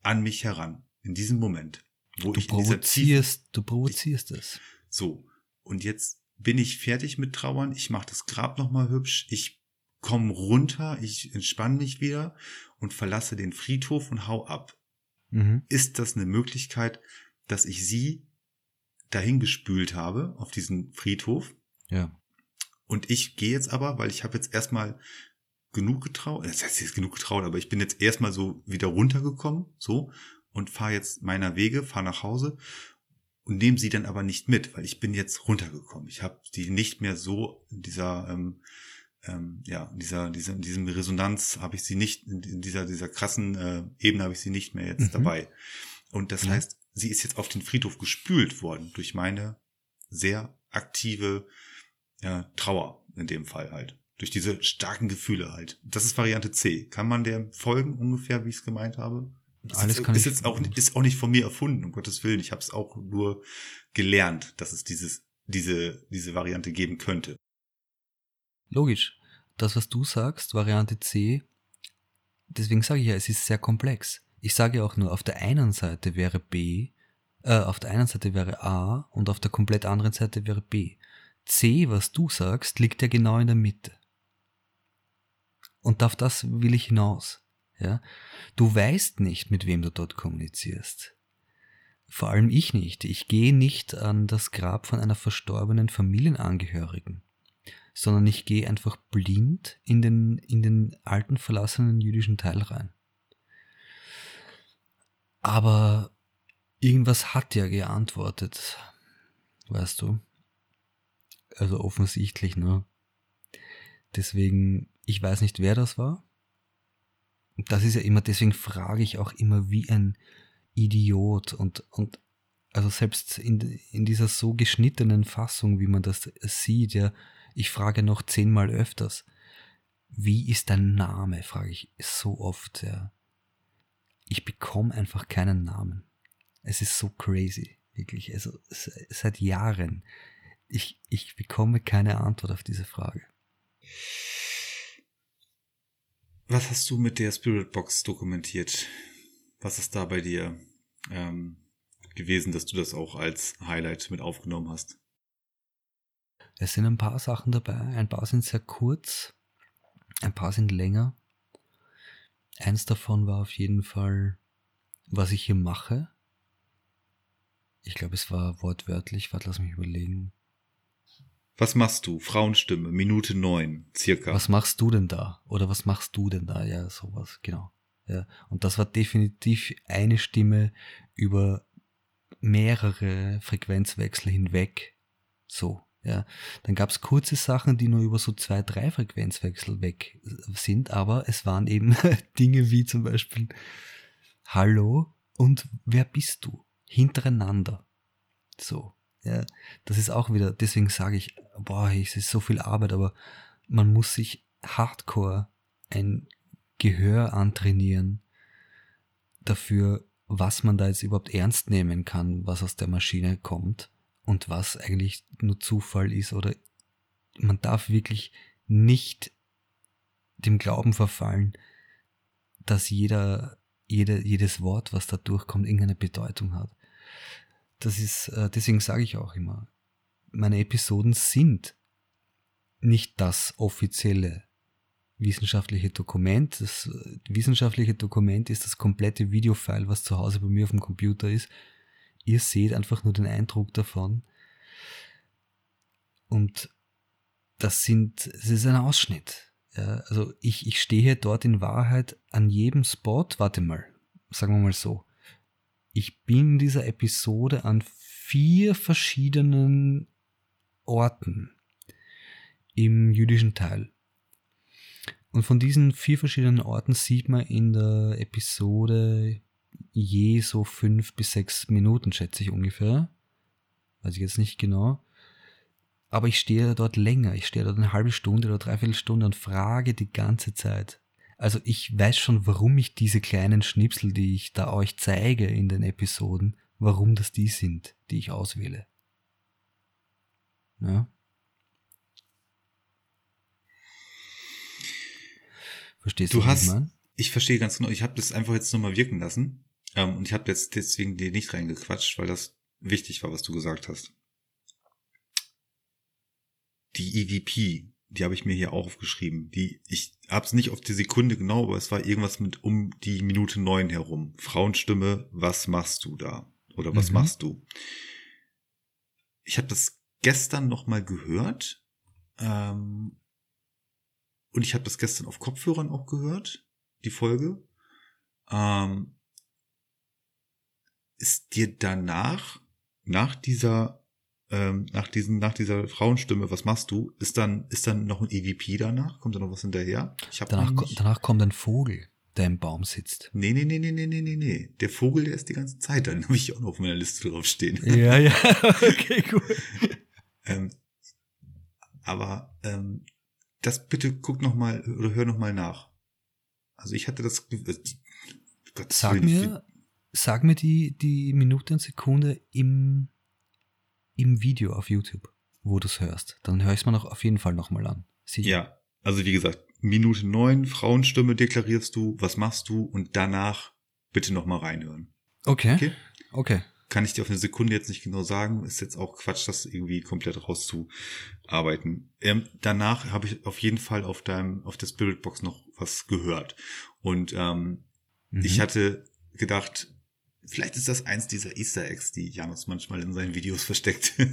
an mich heran, in diesem Moment, wo Du ich provozierst, du provozierst es. so, und jetzt bin ich fertig mit Trauern. Ich mache das Grab nochmal hübsch. Ich komme runter, ich entspanne mich wieder und verlasse den Friedhof und hau ab. Mhm. Ist das eine Möglichkeit, dass ich sie dahin gespült habe, auf diesen Friedhof? Ja. Und ich gehe jetzt aber, weil ich habe jetzt erstmal genug getraut, das heißt jetzt genug getraut, aber ich bin jetzt erstmal so wieder runtergekommen, so, und fahre jetzt meiner Wege, fahre nach Hause und nehme sie dann aber nicht mit, weil ich bin jetzt runtergekommen. Ich habe die nicht mehr so in dieser, ähm, ähm, ja, in dieser, dieser, in diesem Resonanz habe ich sie nicht, in, dieser, dieser krassen äh, Ebene habe ich sie nicht mehr jetzt Mhm. dabei. Und das Ja. heißt, sie ist jetzt auf den Friedhof gespült worden durch meine sehr aktive ja, Trauer in dem Fall halt. Durch diese starken Gefühle halt. Das ist Variante C. Kann man der folgen ungefähr, wie ich es gemeint habe? Alles ist, kann ist jetzt auch ist auch nicht von mir erfunden, um Gottes Willen. Ich habe es auch nur gelernt, dass es dieses diese diese Variante geben könnte. Logisch. Das, was du sagst, Variante C, deswegen sage ich ja, es ist sehr komplex. Ich sage auch nur, auf der einen Seite wäre B, äh, auf der einen Seite wäre A und auf der komplett anderen Seite wäre B. C, was du sagst, liegt ja genau in der Mitte. Und auf das will ich hinaus. Ja? Du weißt nicht, mit wem du dort kommunizierst. Vor allem ich nicht. Ich gehe nicht an das Grab von einer verstorbenen Familienangehörigen sondern ich gehe einfach blind in den, in den alten verlassenen jüdischen Teil rein. Aber irgendwas hat ja geantwortet, weißt du? Also offensichtlich, ne? Deswegen, ich weiß nicht, wer das war. Das ist ja immer, deswegen frage ich auch immer wie ein Idiot und, und also selbst in, in dieser so geschnittenen Fassung, wie man das sieht, ja, ich frage noch zehnmal öfters, wie ist dein Name, frage ich so oft, ja. Ich bekomme einfach keinen Namen. Es ist so crazy, wirklich. Also se- seit Jahren. Ich, ich bekomme keine Antwort auf diese Frage. Was hast du mit der Spirit Box dokumentiert? Was ist da bei dir ähm, gewesen, dass du das auch als Highlight mit aufgenommen hast? Es sind ein paar Sachen dabei. Ein paar sind sehr kurz, ein paar sind länger. Eins davon war auf jeden Fall, was ich hier mache. Ich glaube, es war wortwörtlich. Warte, lass mich überlegen. Was machst du? Frauenstimme, Minute neun, circa. Was machst du denn da? Oder was machst du denn da? Ja, sowas, genau. Ja. Und das war definitiv eine Stimme über mehrere Frequenzwechsel hinweg. So, ja. Dann gab es kurze Sachen, die nur über so zwei, drei Frequenzwechsel weg sind, aber es waren eben Dinge wie zum Beispiel Hallo und wer bist du? Hintereinander. So, Ja, das ist auch wieder, deswegen sage ich, boah, es ist so viel Arbeit, aber man muss sich hardcore ein Gehör antrainieren dafür, was man da jetzt überhaupt ernst nehmen kann, was aus der Maschine kommt und was eigentlich nur Zufall ist oder man darf wirklich nicht dem Glauben verfallen, dass jeder, jede, jedes Wort, was da durchkommt, irgendeine Bedeutung hat. Das ist, äh, deswegen sage ich auch immer, meine Episoden sind nicht das offizielle wissenschaftliche Dokument. Das äh, wissenschaftliche Dokument ist das komplette Videofile, was zu Hause bei mir auf dem Computer ist. Ihr seht einfach nur den Eindruck davon. Und das sind, es ist ein Ausschnitt. Ja, also ich, ich stehe dort in Wahrheit an jedem Spot, warte mal, sagen wir mal so. Ich bin in dieser Episode an vier verschiedenen Orten im jüdischen Teil. Und von diesen vier verschiedenen Orten sieht man in der Episode je so fünf bis sechs Minuten, schätze ich ungefähr. Weiß ich jetzt nicht genau. Aber ich stehe dort länger. Ich stehe dort eine halbe Stunde oder dreiviertel Stunde und frage die ganze Zeit. Also ich weiß schon, warum ich diese kleinen Schnipsel, die ich da euch zeige in den Episoden, warum das die sind, die ich auswähle. Ja. Verstehst du, Du hast, ich ich verstehe ganz genau, ich habe das einfach jetzt nochmal wirken lassen. Ähm, und ich habe jetzt deswegen dir nicht reingequatscht, weil das wichtig war, was du gesagt hast. Die EVP, die habe ich mir hier auch aufgeschrieben. Die, ich habe es nicht auf die Sekunde genau, aber es war irgendwas mit um die Minute neun herum. Frauenstimme, was machst du da? Oder was Mhm. machst du? Ich habe das gestern nochmal gehört. Ähm, und ich habe das gestern auf Kopfhörern auch gehört, die Folge. Ähm, ist dir danach, nach dieser, ähm, nach diesen, nach dieser Frauenstimme, was machst du? Ist dann, ist dann noch ein EVP danach? Kommt da noch was hinterher? Ich habe Danach, danach kommt ein Vogel, der im Baum sitzt. Nee, nee, nee, nee, nee, nee, nee, nee. Der Vogel, der ist die ganze Zeit da. Den habe ich auch noch auf meiner Liste draufstehen. Ja, ja, okay, gut. Ähm, aber ähm, das bitte guck noch mal oder hör noch mal nach. Also ich hatte das. Äh, Gott, Sag mir, sag mir die, die Minute und Sekunde im, im Video auf YouTube, wo du es hörst. Dann höre ich es mir noch auf jeden Fall nochmal an. Sicher. Ja, also wie gesagt, Minute neun, Frauenstimme deklarierst du, was machst du und danach bitte noch mal reinhören. Okay. Okay? Okay. Kann ich dir auf eine Sekunde jetzt nicht genau sagen. Ist jetzt auch Quatsch, das irgendwie komplett rauszuarbeiten. Ähm, danach habe ich auf jeden Fall auf deinem, auf der Spiritbox noch was gehört. Und ähm, Mhm. ich hatte gedacht, vielleicht ist das eins dieser Easter Eggs, die Janus manchmal in seinen Videos versteckt.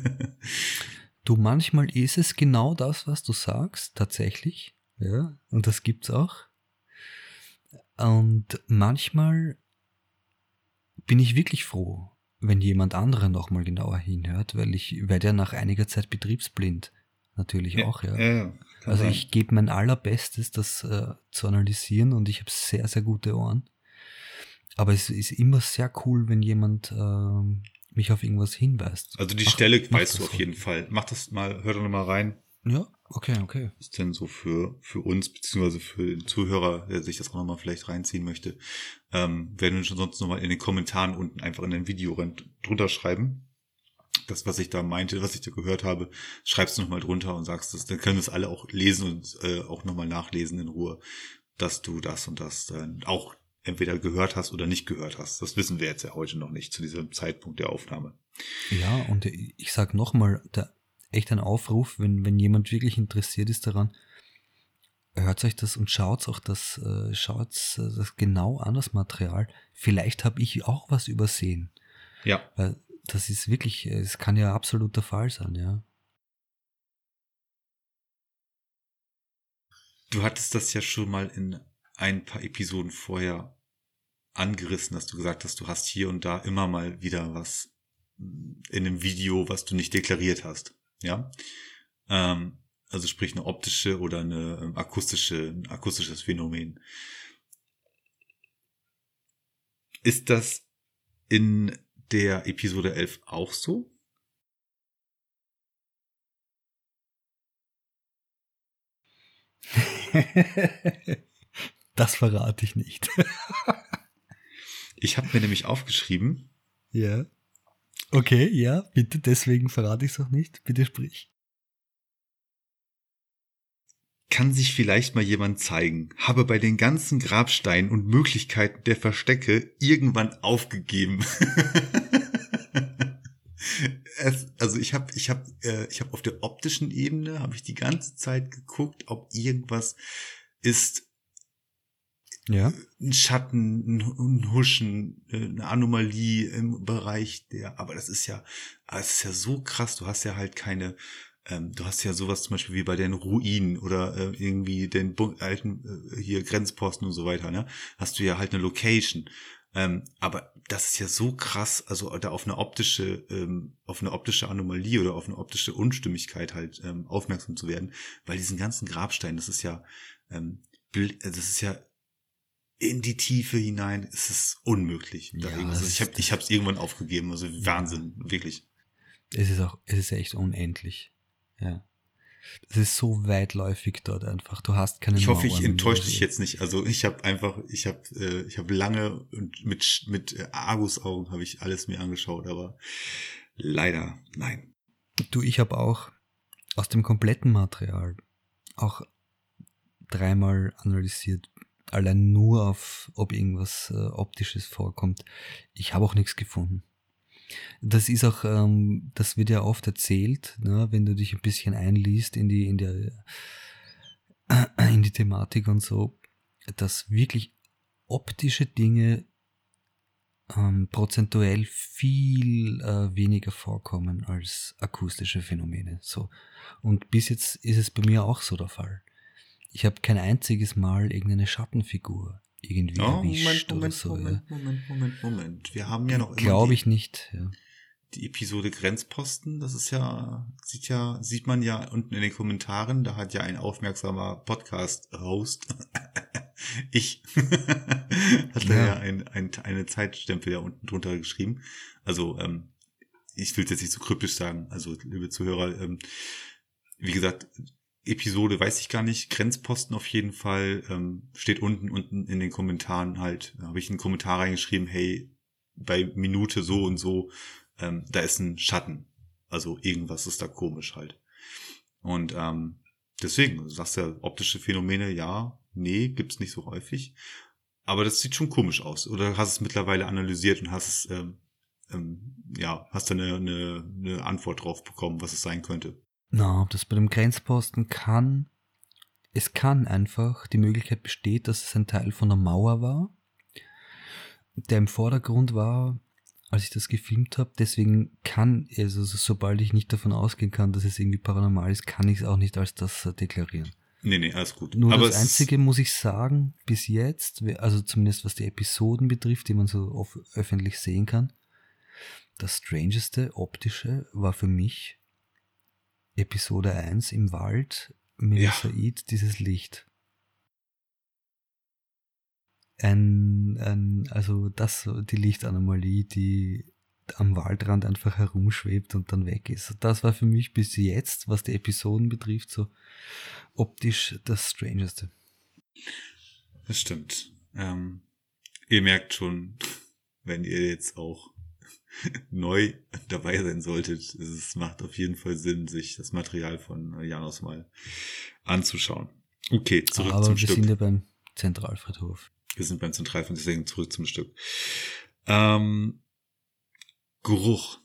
Du, manchmal ist es genau das, was du sagst, tatsächlich. Ja, und das gibt's auch. Und manchmal bin ich wirklich froh, wenn jemand anderer nochmal genauer hinhört, weil ich werde ja nach einiger Zeit betriebsblind. Natürlich auch, ja. ja, Also sein. ich gebe mein allerbestes, das äh, zu analysieren und ich habe sehr, sehr gute Ohren. Aber es ist immer sehr cool, wenn jemand ähm, mich auf irgendwas hinweist. also die Mach- Stelle mach weißt das du auf jeden Fall. Mach das mal, hör doch noch mal rein. Ja, okay, okay. Was ist denn so für, für uns, beziehungsweise für den Zuhörer, der sich das auch nochmal vielleicht reinziehen möchte, ähm, werden wir schon sonst nochmal in den Kommentaren unten einfach in ein Video drunter schreiben. Das, was ich da meinte, was ich da gehört habe, schreibst du nochmal drunter und sagst das, dann können es alle auch lesen und äh, auch nochmal nachlesen in Ruhe, dass du das und das dann auch entweder gehört hast oder nicht gehört hast. Das wissen wir jetzt ja heute noch nicht zu diesem Zeitpunkt der Aufnahme. Ja, und ich sag nochmal, echt ein Aufruf, wenn, wenn jemand wirklich interessiert ist daran, hört euch das und schaut auch das, äh, schaut äh, das genau an, das Material. Vielleicht habe ich auch was übersehen. Ja, Weil das ist wirklich, äh, es kann ja absolut der Fall sein, ja. Du hattest das ja schon mal in ein paar Episoden vorher angerissen, dass du gesagt hast, du hast hier und da immer mal wieder was mm, in einem Video, was du nicht deklariert hast. Ja. Ähm, also sprich eine optische oder eine ähm, akustische, ein akustisches Phänomen. Ist das in der Episode 11 auch so? das verrate ich nicht. Ich habe mir nämlich aufgeschrieben, ja. Okay, ja, bitte, deswegen verrate ich es auch nicht. Bitte sprich. kann sich vielleicht mal jemand zeigen, habe bei den ganzen Grabsteinen und Möglichkeiten der Verstecke irgendwann aufgegeben. es, also ich habe ich habe äh, ich habe auf der optischen Ebene habe ich die ganze Zeit geguckt, ob irgendwas ist ja. ein Schatten, ein Huschen, äh, eine Anomalie im Bereich der, aber das ist ja, es ist ja so krass, du hast ja halt keine, ähm, du hast ja sowas zum Beispiel wie bei den Ruinen oder äh, irgendwie den alten äh, hier Grenzposten und so weiter, ne? Hast du ja halt eine Location. Ähm, aber das ist ja so krass, also da auf eine optische, ähm, auf eine optische Anomalie oder auf eine optische Unstimmigkeit halt ähm, aufmerksam zu werden, weil diesen ganzen Grabstein, das ist ja, ähm, das ist ja in die Tiefe hinein ist es unmöglich. Ja, also ich habe ich es irgendwann aufgegeben. Also Wahnsinn, wirklich. Es ist auch, es ist echt unendlich. Ja. Es ist so weitläufig dort einfach. Du hast keine. Ich hoffe, ich enttäusche dich jetzt nicht. Also ich habe einfach, ich habe, äh, ich habe lange und mit mit äh, Argusaugen habe ich alles mir angeschaut, aber leider nein. Du, ich habe auch aus dem kompletten Material auch dreimal analysiert, allein nur auf, ob irgendwas äh, optisches vorkommt. Ich habe auch nichts gefunden. Das ist auch, ähm, das wird ja oft erzählt, ne, wenn du dich ein bisschen einliest in die, in der, in die Thematik und so, dass wirklich optische Dinge ähm, prozentuell viel äh, weniger vorkommen als akustische Phänomene. So. Und bis jetzt ist es bei mir auch so der Fall. Ich habe kein einziges Mal irgendeine Schattenfigur irgendwie oh, erwischt Moment, Moment, oder so. Moment, ja. Moment, Moment, Moment. Wir haben ja noch Glaube ich nicht, ja. Die Episode Grenzposten, das ist ja, sieht ja, sieht man ja unten in den Kommentaren, da hat ja ein aufmerksamer Podcast-Host, ich, hat ja, ja ein, ein, eine Zeitstempel ja unten drunter geschrieben. Also, ähm, ich will es jetzt nicht so kryptisch sagen, also liebe Zuhörer, ähm, wie gesagt, Episode weiß ich gar nicht, Grenzposten auf jeden Fall, ähm, steht unten, unten in den Kommentaren halt, habe ich einen Kommentar reingeschrieben, hey, bei Minute so und so, ähm, da ist ein Schatten. Also irgendwas ist da komisch halt. Und ähm, deswegen, du sagst ja, optische Phänomene, ja, nee, gibt's nicht so häufig. Aber das sieht schon komisch aus. Oder hast es mittlerweile analysiert und hast es, ähm, ähm, ja, hast du eine, eine, eine Antwort drauf bekommen, was es sein könnte? Na, ob das bei dem Grenzposten kann, es kann einfach, die Möglichkeit besteht, dass es ein Teil von der Mauer war, der im Vordergrund war, als ich das gefilmt habe. Deswegen kann, also sobald ich nicht davon ausgehen kann, dass es irgendwie paranormal ist, kann ich es auch nicht als das deklarieren. Nee, nee, alles gut. Nur Aber das Einzige muss ich sagen, bis jetzt, also zumindest was die Episoden betrifft, die man so öffentlich sehen kann, das Strangeste, optische, war für mich Episode 1 im Wald, Melissa ja. dieses Licht. Ein, ein, also das, die Lichtanomalie, die am Waldrand einfach herumschwebt und dann weg ist. Das war für mich bis jetzt, was die Episoden betrifft, so optisch das Strangeste. Das stimmt. Ähm, ihr merkt schon, wenn ihr jetzt auch neu dabei sein solltet, es macht auf jeden Fall Sinn, sich das Material von Janos mal anzuschauen. Okay, zurück Aber zum wir Stück. sind ja beim Zentralfriedhof. Wir sind beim Zentralfriedhof, deswegen zurück zum Stück. Ähm, Geruch.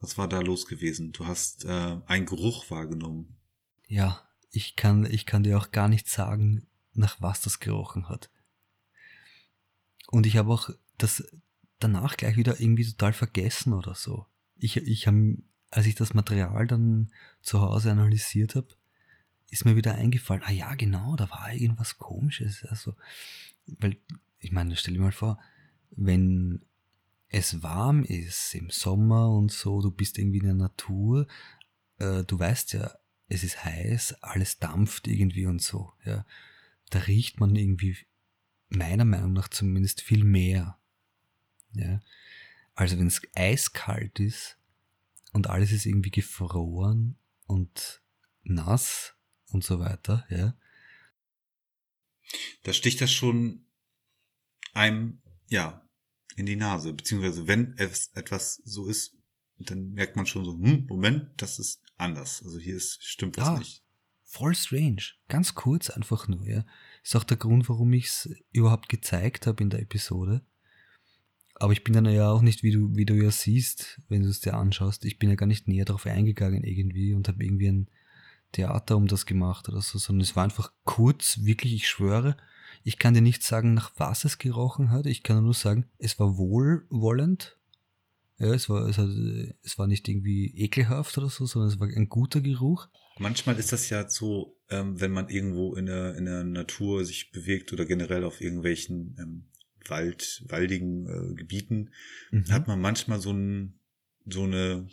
Was war da los gewesen? Du hast äh, einen Geruch wahrgenommen. Ja, ich kann, ich kann dir auch gar nicht sagen, nach was das gerochen hat. Und ich habe auch das, danach gleich wieder irgendwie total vergessen oder so. Ich, ich habe, als ich das Material dann zu Hause analysiert habe, ist mir wieder eingefallen, ah ja, genau, da war irgendwas komisches. Also, weil, ich meine, stell dir mal vor, wenn es warm ist im Sommer und so, du bist irgendwie in der Natur, äh, du weißt ja, es ist heiß, alles dampft irgendwie und so, ja. Da riecht man irgendwie, meiner Meinung nach zumindest, viel mehr. Ja? Also wenn es eiskalt ist und alles ist irgendwie gefroren und nass und so weiter, ja, da sticht das schon einem, ja, in die Nase. Beziehungsweise wenn es etwas so ist, dann merkt man schon so, hm, Moment, das ist anders. Also hier ist, stimmt was Ja. nicht. Voll strange. Ganz kurz einfach nur, ja. Ist auch der Grund, warum ich es überhaupt gezeigt habe in der Episode. Aber ich bin dann ja auch nicht, wie du, wie du ja siehst, wenn du es dir anschaust, ich bin ja gar nicht näher darauf eingegangen irgendwie und habe irgendwie ein Theater um das gemacht oder so, sondern es war einfach kurz, wirklich, ich schwöre, ich kann dir nicht sagen, nach was es gerochen hat, ich kann nur sagen, es war wohlwollend. Ja, es war, es, hat, es war nicht irgendwie ekelhaft oder so, sondern es war ein guter Geruch. Manchmal ist das ja so, ähm, wenn man irgendwo in der, in der Natur sich bewegt oder generell auf irgendwelchen ähm, Wald, waldigen äh, Gebieten, Mhm. hat man manchmal so ein, so eine,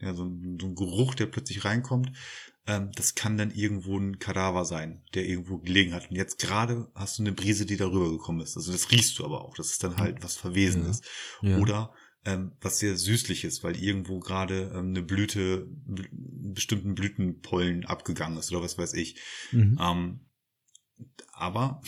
ja, so ein, so ein Geruch, der plötzlich reinkommt. Ähm, das kann dann irgendwo ein Kadaver sein, der irgendwo gelegen hat. Und jetzt gerade hast du eine Brise, die darüber gekommen ist. Also das riechst du aber auch. Das ist dann halt was Verwesenes. Ja. Oder ähm, was sehr süßlich ist, weil irgendwo gerade ähm, eine Blüte, bl- bestimmten Blütenpollen abgegangen ist oder was weiß ich. Mhm. Ähm, aber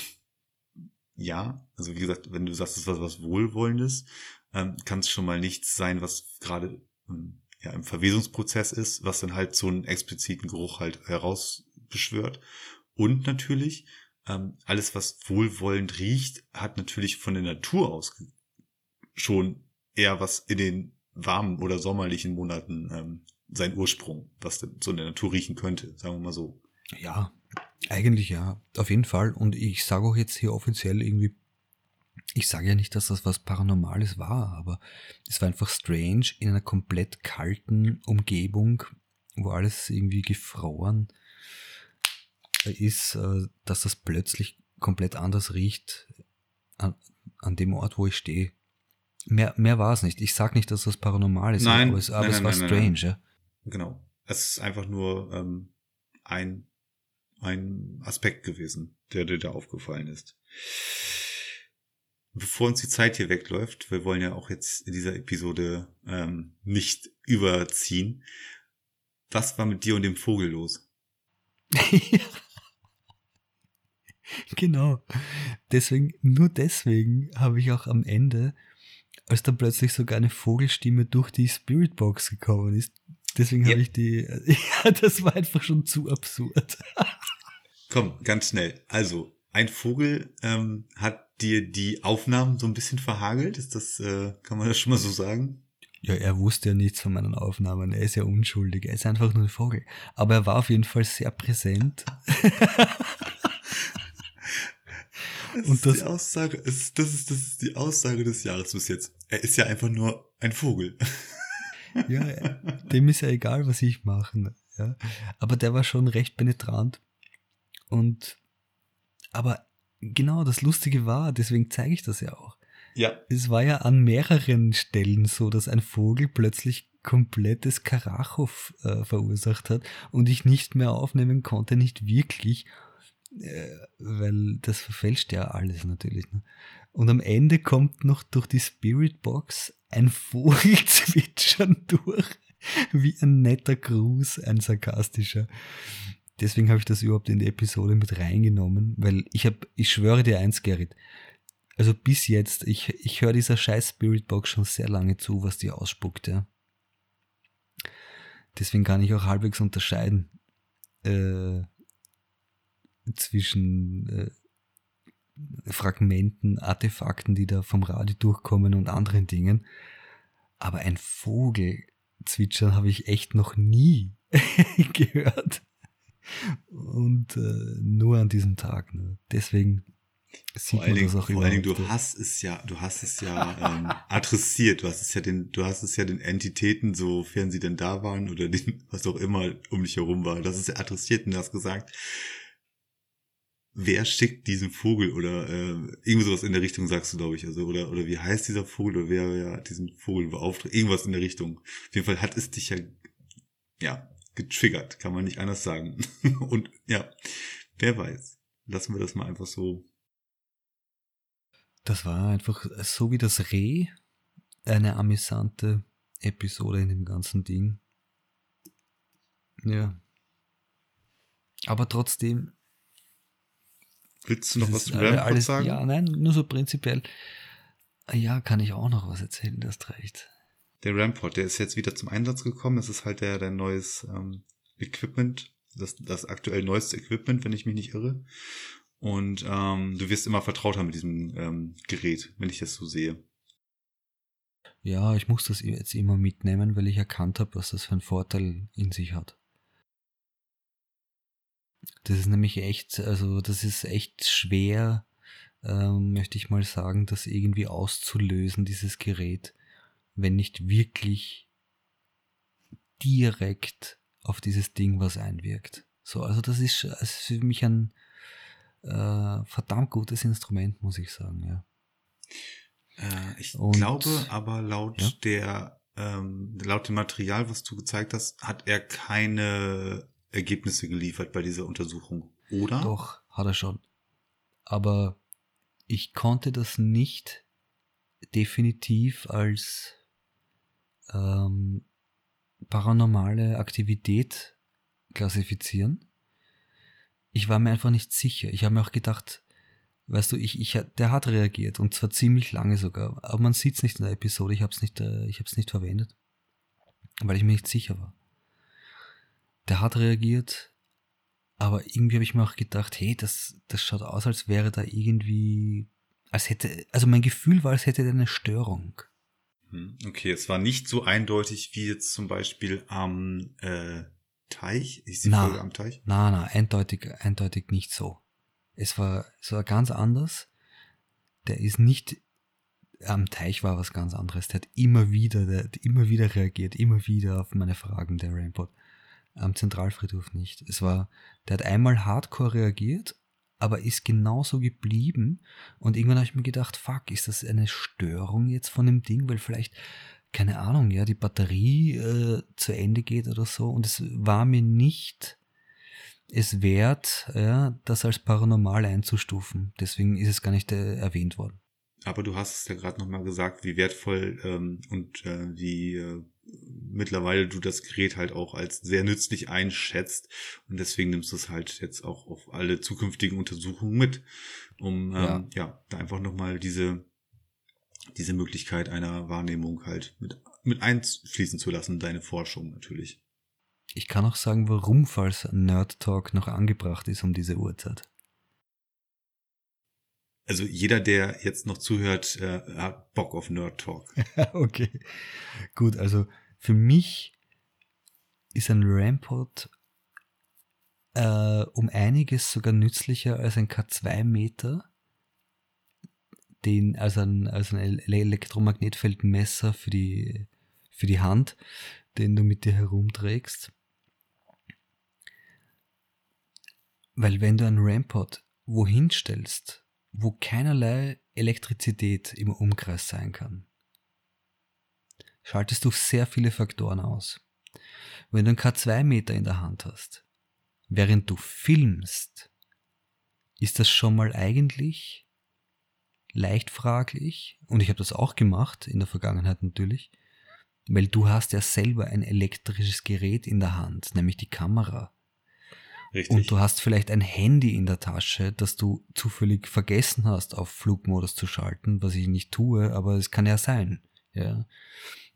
ja, also wie gesagt, wenn du sagst, es ist was, was Wohlwollendes, ähm, kann es schon mal nichts sein, was gerade ähm, ja, im Verwesungsprozess ist, was dann halt so einen expliziten Geruch halt herausbeschwört. Und natürlich, ähm, alles, was wohlwollend riecht, hat natürlich von der Natur aus schon eher was in den warmen oder sommerlichen Monaten ähm, seinen Ursprung, was denn so in der Natur riechen könnte, sagen wir mal so. Ja, eigentlich ja, auf jeden Fall. Und ich sage auch jetzt hier offiziell irgendwie, ich sage ja nicht, dass das was Paranormales war, aber es war einfach strange in einer komplett kalten Umgebung, wo alles irgendwie gefroren ist, äh, dass das plötzlich komplett anders riecht an, an dem Ort, wo ich stehe. Mehr, mehr war es nicht. Ich sag nicht, dass das paranormal ist, Nein, aber es, aber nein, es nein, war strange. Ja. Genau. Es ist einfach nur ähm, ein, ein Aspekt gewesen, der dir da aufgefallen ist. Bevor uns die Zeit hier wegläuft, wir wollen ja auch jetzt in dieser Episode ähm, nicht überziehen. Was war mit dir und dem Vogel los? genau. Deswegen, nur deswegen habe ich auch am Ende, als dann plötzlich sogar eine Vogelstimme durch die Spiritbox gekommen ist, deswegen Ja. habe ich die, ja, das war einfach schon zu absurd. Komm, ganz schnell. Also, ein Vogel ähm, hat dir die Aufnahmen so ein bisschen verhagelt. Ist das, äh, kann man das schon mal so sagen? Ja, er wusste ja nichts von meinen Aufnahmen. Er ist ja unschuldig. Er ist einfach nur ein Vogel. Aber er war auf jeden Fall sehr präsent. Das Und ist das- die Aussage, ist, das, ist, das ist die Aussage des Jahres bis jetzt. Er ist ja einfach nur ein Vogel. Ja, dem ist ja egal, was ich mache. Ja. Aber der war schon recht penetrant. Und, aber genau das Lustige war, deswegen zeige ich das ja auch. Ja. Es war ja an mehreren Stellen so, dass ein Vogel plötzlich komplettes Karachow äh, verursacht hat und ich nicht mehr aufnehmen konnte, nicht wirklich, äh, weil das verfälscht ja alles natürlich. Ne? Und am Ende kommt noch durch die Spiritbox ein Vogel zwitschern durch, wie ein netter Gruß, ein sarkastischer. Deswegen habe ich das überhaupt in die Episode mit reingenommen, weil ich habe, ich schwöre dir eins, Gerrit, also bis jetzt, ich, ich höre dieser scheiß Spiritbox schon sehr lange zu, was die ausspuckt, ja. Deswegen kann ich auch halbwegs unterscheiden äh, zwischen äh, Fragmenten, Artefakten, die da vom Radio durchkommen und anderen Dingen. Aber ein Vogel zwitschern habe ich echt noch nie gehört. Und äh, nur an diesem Tag. Ne? Deswegen sieht Vor man Dingen, das auch vor allen Dingen, du überhaupt. hast es ja, du hast es ja ähm, adressiert. Du hast es ja den, du hast es ja den Entitäten, sofern sie denn da waren oder den, was auch immer um dich herum war, das ist ja adressiert und du hast gesagt, wer schickt diesen Vogel oder äh, irgendwie sowas in der Richtung sagst du, glaube ich, also oder oder wie heißt dieser Vogel oder wer ja diesen Vogel beauftragt, irgendwas in der Richtung. Auf jeden Fall hat es dich ja ja getriggert, kann man nicht anders sagen. und ja, wer weiß. Lassen wir das mal einfach so Das war einfach so wie das Reh eine amüsante Episode in dem ganzen Ding. Ja. Aber trotzdem Willst du noch was zu Rampart alles, sagen? Ja, nein, nur so prinzipiell. Ja, kann ich auch noch was erzählen, das recht. Der Rampart, der ist jetzt wieder zum Einsatz gekommen. Das ist halt der, der neues ähm, Equipment, das, das aktuell neueste Equipment, wenn ich mich nicht irre. Und ähm, du wirst immer vertrauter mit diesem ähm, Gerät, wenn ich das so sehe. Ja, ich muss das jetzt immer mitnehmen, weil ich erkannt habe, was das für einen Vorteil in sich hat. Das ist nämlich echt, also das ist echt schwer, ähm, möchte ich mal sagen, das irgendwie auszulösen, dieses Gerät, wenn nicht wirklich direkt auf dieses Ding was einwirkt. So, also das ist, das ist für mich ein äh, verdammt gutes Instrument, muss ich sagen, ja. Äh, ich Und- glaube aber laut Ja? der ähm, laut dem Material, was du gezeigt hast, hat er keine Ergebnisse geliefert bei dieser Untersuchung, oder? Doch, hat er schon. Aber ich konnte das nicht definitiv als ähm, paranormale Aktivität klassifizieren. Ich war mir einfach nicht sicher. Ich habe mir auch gedacht, weißt du, ich, ich, der hat reagiert und zwar ziemlich lange sogar. Aber man sieht es nicht in der Episode. Ich habe es nicht, äh, ich habe nicht verwendet, weil ich mir nicht sicher war. Der hat reagiert, aber irgendwie habe ich mir auch gedacht, hey, das, das schaut aus, als wäre da irgendwie, als hätte, also mein Gefühl war, als hätte er eine Störung. Hm, Okay, es war nicht so eindeutig wie jetzt zum Beispiel am äh, Teich. Ich sehe Na. Am Teich. Na, na, eindeutig, eindeutig nicht so. Es war, es war ganz anders. Der ist nicht, am Teich war was ganz anderes. Der hat immer wieder, der hat immer wieder reagiert, immer wieder auf meine Fragen, der Rampart. Am Zentralfriedhof nicht. Es war, der hat einmal hardcore reagiert, aber ist genauso geblieben. Und irgendwann habe ich mir gedacht, fuck, ist das eine Störung jetzt von dem Ding? Weil vielleicht, keine Ahnung, ja, die Batterie äh, zu Ende geht oder so. Und es war mir nicht es wert, ja, das als paranormal einzustufen. Deswegen ist es gar nicht äh, erwähnt worden. Aber du hast es ja gerade nochmal gesagt, wie wertvoll ähm, und äh, wie äh, mittlerweile du das Gerät halt auch als sehr nützlich einschätzt. Und deswegen nimmst du es halt jetzt auch auf alle zukünftigen Untersuchungen mit, um ähm, Ja. ja. da einfach nochmal diese, diese Möglichkeit einer Wahrnehmung halt mit, mit einfließen zu lassen, deine Forschung natürlich. Ich kann auch sagen, warum, falls Nerd Talk noch angebracht ist um diese Uhrzeit. Also jeder, der jetzt noch zuhört, äh, hat Bock auf Nerd Talk. okay. Gut, also für mich ist ein Rampart äh, um einiges sogar nützlicher als ein K2-Meter, den, also ein, also ein Ele- Elektromagnetfeldmesser für die, für die Hand, den du mit dir herumträgst. Weil wenn du einen Rampart wohin stellst, wo keinerlei Elektrizität im Umkreis sein kann, schaltest du sehr viele Faktoren aus. Wenn du einen K2-Meter in der Hand hast, während du filmst, ist das schon mal eigentlich leicht fraglich. Und ich habe das auch gemacht, in der Vergangenheit natürlich, weil du hast ja selber ein elektrisches Gerät in der Hand, nämlich die Kamera. Richtig. Und du hast vielleicht ein Handy in der Tasche, das du zufällig vergessen hast, auf Flugmodus zu schalten, was ich nicht tue, aber es kann ja sein. Ja.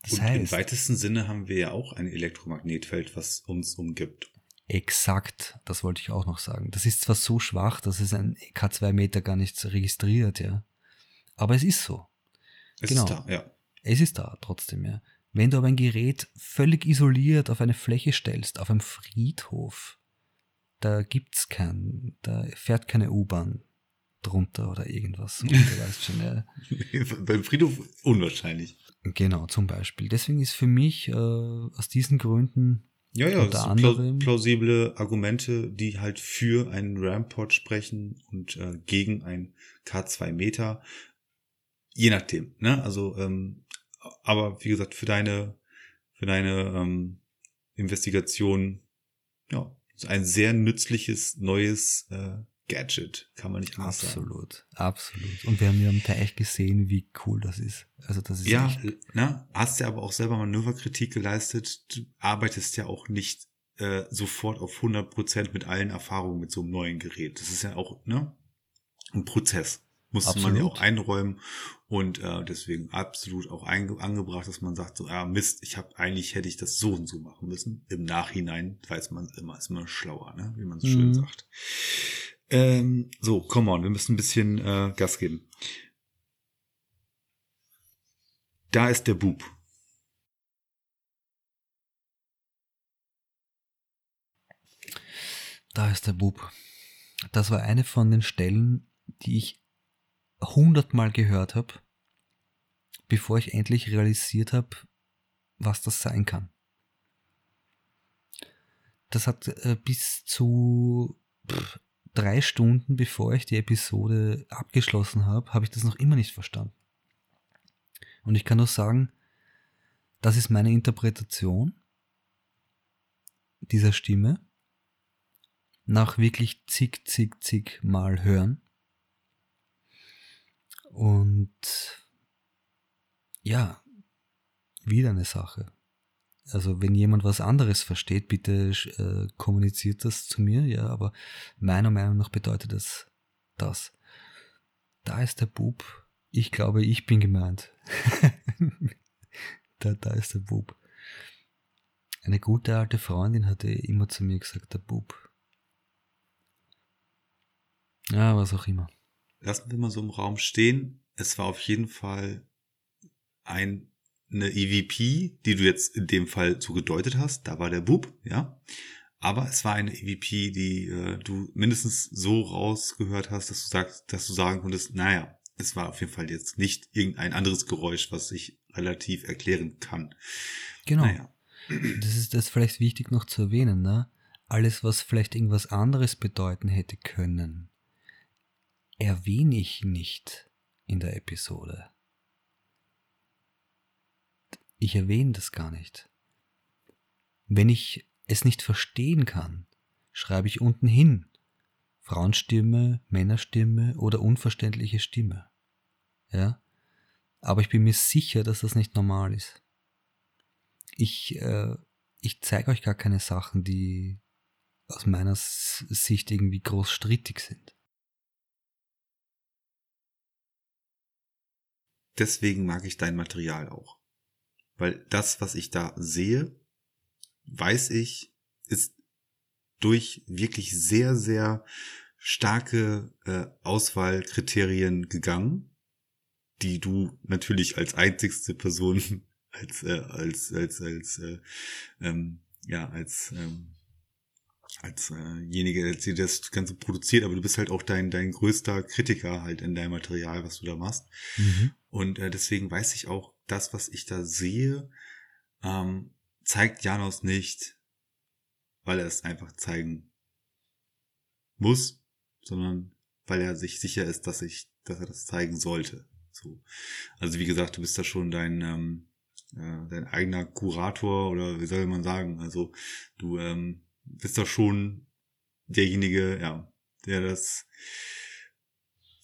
Das und im heißt, weitesten Sinne haben wir ja auch ein Elektromagnetfeld, was uns umgibt. exakt, das wollte ich auch noch sagen. Das ist zwar so schwach, dass es ein K2-Meter gar nicht registriert, ja. Aber es ist so. Es Genau. ist da, ja. Es ist da trotzdem, ja. Wenn du aber ein Gerät völlig isoliert auf eine Fläche stellst, auf einem Friedhof, da gibt's kein, da fährt keine U-Bahn drunter oder irgendwas. Und du weißt schon, ja. Beim Friedhof unwahrscheinlich. Genau, zum Beispiel. Deswegen ist für mich äh, aus diesen Gründen Ja, ja, Unter anderem- plausible Argumente, die halt für einen Rampart sprechen und äh, gegen ein K2 Meter. Je nachdem, ne? Also, ähm, aber wie gesagt, für deine, für deine ähm, Investigation, ja, ein sehr nützliches neues äh, Gadget, kann man nicht anders sagen. absolut, absolut. Und wir haben ja am Teich gesehen, wie cool das ist. Also das ist Ja, echt, ne, hast ja aber auch selber Manöverkritik geleistet. Du arbeitest ja auch nicht äh, sofort auf 100% mit allen Erfahrungen mit so einem neuen Gerät. Das ist ja auch, ne? ein Prozess. Musste Absolut. man ja auch einräumen und äh, deswegen absolut auch angebracht, dass man sagt, so, ah Mist, ich habe eigentlich hätte ich das so und so machen müssen. Im Nachhinein weiß man immer, ist immer schlauer, ne? wie man so schön Mhm. sagt. Ähm, so, come on, wir müssen ein bisschen äh, Gas geben. Da ist der Bub. Da ist der Bub. Das war eine von den Stellen, die ich hundertmal gehört habe, bevor ich endlich realisiert habe, was das sein kann. Das hat äh, bis zu drei Stunden, bevor ich die Episode abgeschlossen habe, habe ich das noch immer nicht verstanden. Und ich kann nur sagen, das ist meine Interpretation dieser Stimme nach wirklich zig, zig, zig Mal hören. Und ja, wieder eine Sache. Also wenn jemand was anderes versteht, bitte äh, kommuniziert das zu mir, ja, aber meiner Meinung nach bedeutet es das. Da ist der Bub. Ich glaube, ich bin gemeint. da, da ist der Bub. Eine gute alte Freundin hatte immer zu mir gesagt, der Bub. Ja, was auch immer. Lassen wir mal so im Raum stehen. Es war auf jeden Fall ein, eine EVP, die du jetzt in dem Fall so gedeutet hast. Da war der Bub, ja. Aber es war eine EVP, die äh, du mindestens so rausgehört hast, dass du sagst, dass du sagen konntest, naja, es war auf jeden Fall jetzt nicht irgendein anderes Geräusch, was ich relativ erklären kann. Genau. Naja. Das ist das vielleicht wichtig noch zu erwähnen, ne? Alles, was vielleicht irgendwas anderes bedeuten hätte können, erwähne ich nicht in der Episode. Ich erwähne das gar nicht. Wenn ich es nicht verstehen kann, schreibe ich unten hin Frauenstimme, Männerstimme oder unverständliche Stimme. Ja? Aber ich bin mir sicher, dass das nicht normal ist. Ich, äh, ich zeige euch gar keine Sachen, die aus meiner Sicht irgendwie groß strittig sind. Deswegen mag ich dein Material auch. Weil das, was ich da sehe, weiß ich, ist durch wirklich sehr, sehr starke äh, Auswahlkriterien gegangen, die du natürlich als einzigste Person, als, äh, als, als, als, äh, ähm, ja, als, ähm, als äh, jenige, die das Ganze produziert, aber du bist halt auch dein, dein größter Kritiker halt in deinem Material, was du da machst. Und äh, deswegen weiß ich auch, das, was ich da sehe, ähm, zeigt Janos nicht, weil er es einfach zeigen muss, sondern weil er sich sicher ist, dass ich, dass er das zeigen sollte. So. Also wie gesagt, du bist da schon dein, ähm, äh, dein eigener Kurator oder wie soll man sagen? Also du ähm, bist da schon derjenige, ja, der das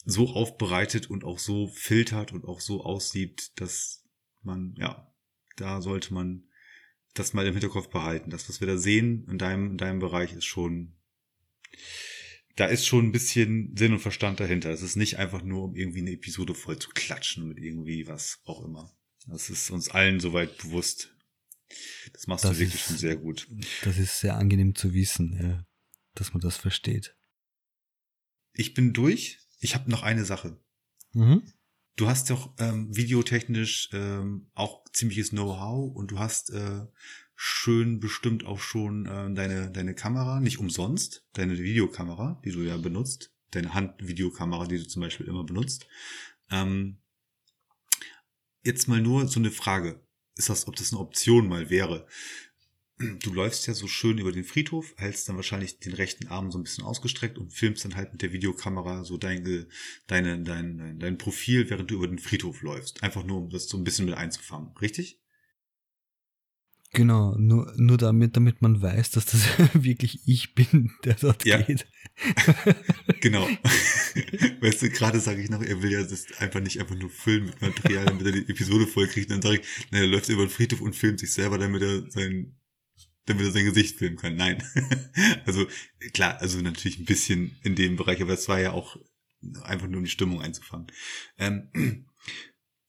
so aufbereitet und auch so filtert und auch so aussieht, dass man, ja, da sollte man das mal im Hinterkopf behalten. Das, was wir da sehen in deinem, in deinem Bereich, ist schon, da ist schon ein bisschen Sinn und Verstand dahinter. Es ist nicht einfach nur, um irgendwie eine Episode voll zu klatschen mit irgendwie was auch immer. Das ist uns allen soweit bewusst. Das machst Das du wirklich ist- schon sehr gut. Das ist sehr angenehm zu wissen, ja, dass man das versteht. Ich bin durch. Ich habe noch eine Sache. Mhm. Du hast doch ähm, videotechnisch ähm, auch ziemliches Know-how und du hast äh, schön bestimmt auch schon äh, deine, deine Kamera, nicht umsonst, deine Videokamera, die du ja benutzt, deine Handvideokamera, die du zum Beispiel immer benutzt. Ähm, jetzt mal nur so eine Frage. Ist das, ob das eine Option mal wäre? Du läufst ja so schön über den Friedhof, hältst dann wahrscheinlich den rechten Arm so ein bisschen ausgestreckt und filmst dann halt mit der Videokamera so dein, Ge- deine, dein, dein, dein Profil, während du über den Friedhof läufst. Einfach nur, um das so ein bisschen mit einzufangen. Richtig? Genau, nur, nur damit, damit man weiß, dass das wirklich ich bin, der dort Ja. geht. Genau. weißt du, gerade sage ich noch, er will ja das einfach nicht einfach nur filmen mit Material, damit er die Episode voll kriegt. Und dann sage ich, na, er läuft über den Friedhof und filmt sich selber, damit er sein, damit er sein Gesicht filmen kann. Nein. also klar, also natürlich ein bisschen in dem Bereich, aber es war ja auch einfach nur um die Stimmung einzufangen. Ähm,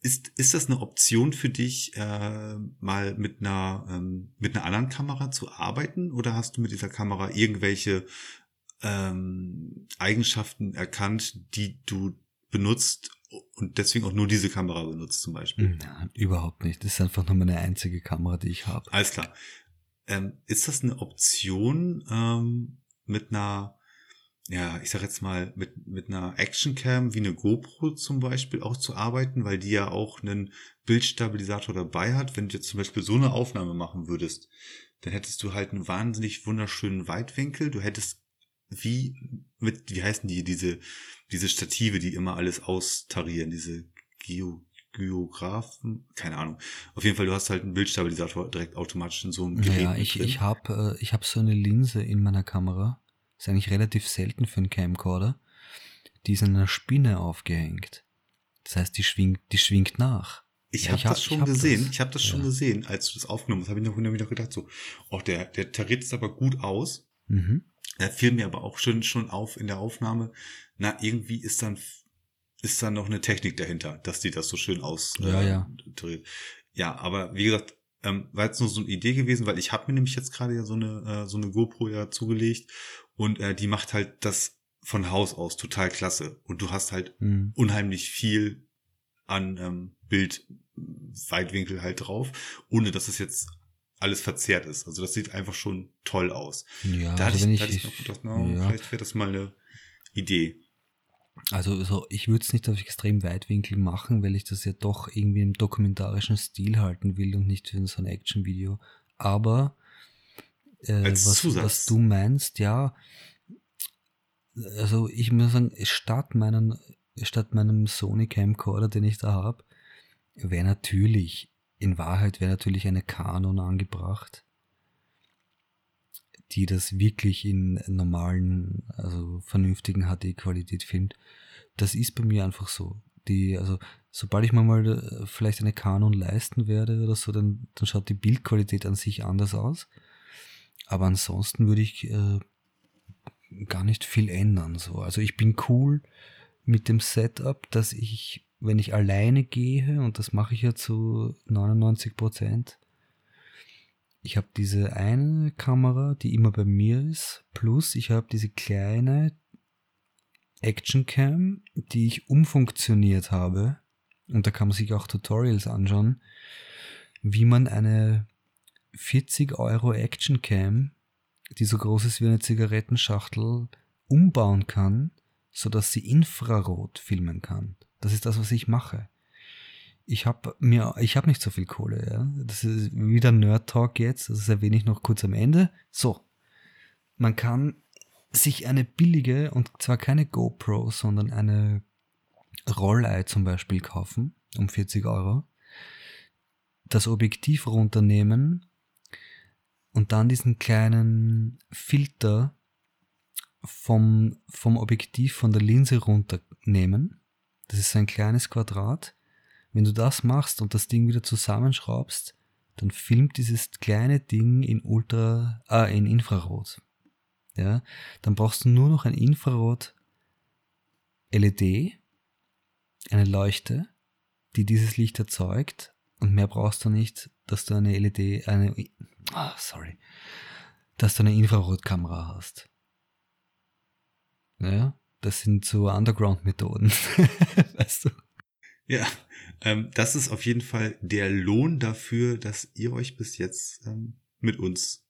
ist, ist das eine Option für dich, äh, mal mit einer, ähm, mit einer anderen Kamera zu arbeiten? Oder hast du mit dieser Kamera irgendwelche ähm, Eigenschaften erkannt, die du benutzt und deswegen auch nur diese Kamera benutzt zum Beispiel? Nein, überhaupt nicht. Das ist einfach nur meine einzige Kamera, die ich habe. Alles klar. Ähm, ist das eine Option ähm, mit einer ja, ich sag jetzt mal, mit, mit einer Actioncam wie eine GoPro zum Beispiel auch zu arbeiten, weil die ja auch einen Bildstabilisator dabei hat. Wenn du jetzt zum Beispiel so eine Aufnahme machen würdest, dann hättest du halt einen wahnsinnig wunderschönen Weitwinkel. Du hättest wie mit, wie heißen die, diese, diese Stative, die immer alles austarieren, diese Geo, Geographen, keine Ahnung. Auf jeden Fall, du hast halt einen Bildstabilisator direkt automatisch in so einem Gerät. Ja, ich, ich habe äh, ich hab so eine Linse in meiner Kamera ist eigentlich relativ selten für einen Camcorder. Die ist in einer Spinne aufgehängt. Das heißt, die schwingt, die schwingt nach. Ich ja, habe das schon ich hab gesehen. Das. Ich habe das schon ja. gesehen, als du das aufgenommen hast. Habe ich noch wieder gedacht so, oh, der der tariert aber gut aus. Mhm. Er fiel mir aber auch schon schon auf in der Aufnahme. Na, irgendwie ist dann ist dann noch eine Technik dahinter, dass die das so schön aus ja, äh, ja. Ja, aber wie gesagt, ähm, war jetzt nur so eine Idee gewesen, weil ich habe mir nämlich jetzt gerade ja so eine äh, so eine GoPro ja zugelegt und äh, die macht halt das von Haus aus total klasse. Und du hast halt mhm. unheimlich viel an ähm, Bildweitwinkel halt drauf, ohne dass es jetzt alles verzerrt ist. Also das sieht einfach schon toll aus. Ja, da also hatte ich, da ich, noch gedacht, na, ja. vielleicht wäre das mal eine Idee. Also so, ich würde es nicht auf extrem Weitwinkel machen, weil ich das ja doch irgendwie im dokumentarischen Stil halten will und nicht für so ein Action-Video. Aber äh, was, was, du meinst, ja. Also ich muss sagen, statt, meinen, statt meinem Sony Camcorder, den ich da habe, wäre natürlich, in Wahrheit wäre natürlich eine Canon angebracht, die das wirklich in normalen, also vernünftigen HD-Qualität filmt. Das ist bei mir einfach so. Die, also sobald ich mir mal äh, vielleicht eine Canon leisten werde oder so, dann, dann schaut die Bildqualität an sich anders aus. Aber ansonsten würde ich äh, gar nicht viel ändern. So. Also ich bin cool mit dem Setup, dass ich, wenn ich alleine gehe, und das mache ich ja zu 99 Prozent, ich habe diese eine Kamera, die immer bei mir ist, plus ich habe diese kleine Action Cam, die ich umfunktioniert habe. Und da kann man sich auch Tutorials anschauen, wie man eine 40 Euro Action Cam, die so groß ist wie eine Zigarettenschachtel, umbauen kann, sodass sie Infrarot filmen kann. Das ist das, was ich mache. Ich habe mir, ich habe nicht so viel Kohle, ja. Das ist wieder Nerd Talk jetzt, das erwähne ich noch kurz am Ende. So. Man kann sich eine billige, und zwar keine GoPro, sondern eine Rollei zum Beispiel kaufen, um 40 Euro. Das Objektiv runternehmen, und dann diesen kleinen Filter vom, vom Objektiv von der Linse runternehmen. Das ist ein kleines Quadrat. Wenn du das machst und das Ding wieder zusammenschraubst, dann filmt dieses kleine Ding in Ultra, äh, in Infrarot. Ja, dann brauchst du nur noch ein Infrarot LED, eine Leuchte, die dieses Licht erzeugt und mehr brauchst du nicht, dass du eine LED, eine, oh, sorry, dass du eine Infrarotkamera hast. Ja, das sind so Underground-Methoden, weißt du? Ja, ähm, das ist auf jeden Fall der Lohn dafür, dass ihr euch bis jetzt ähm, mit uns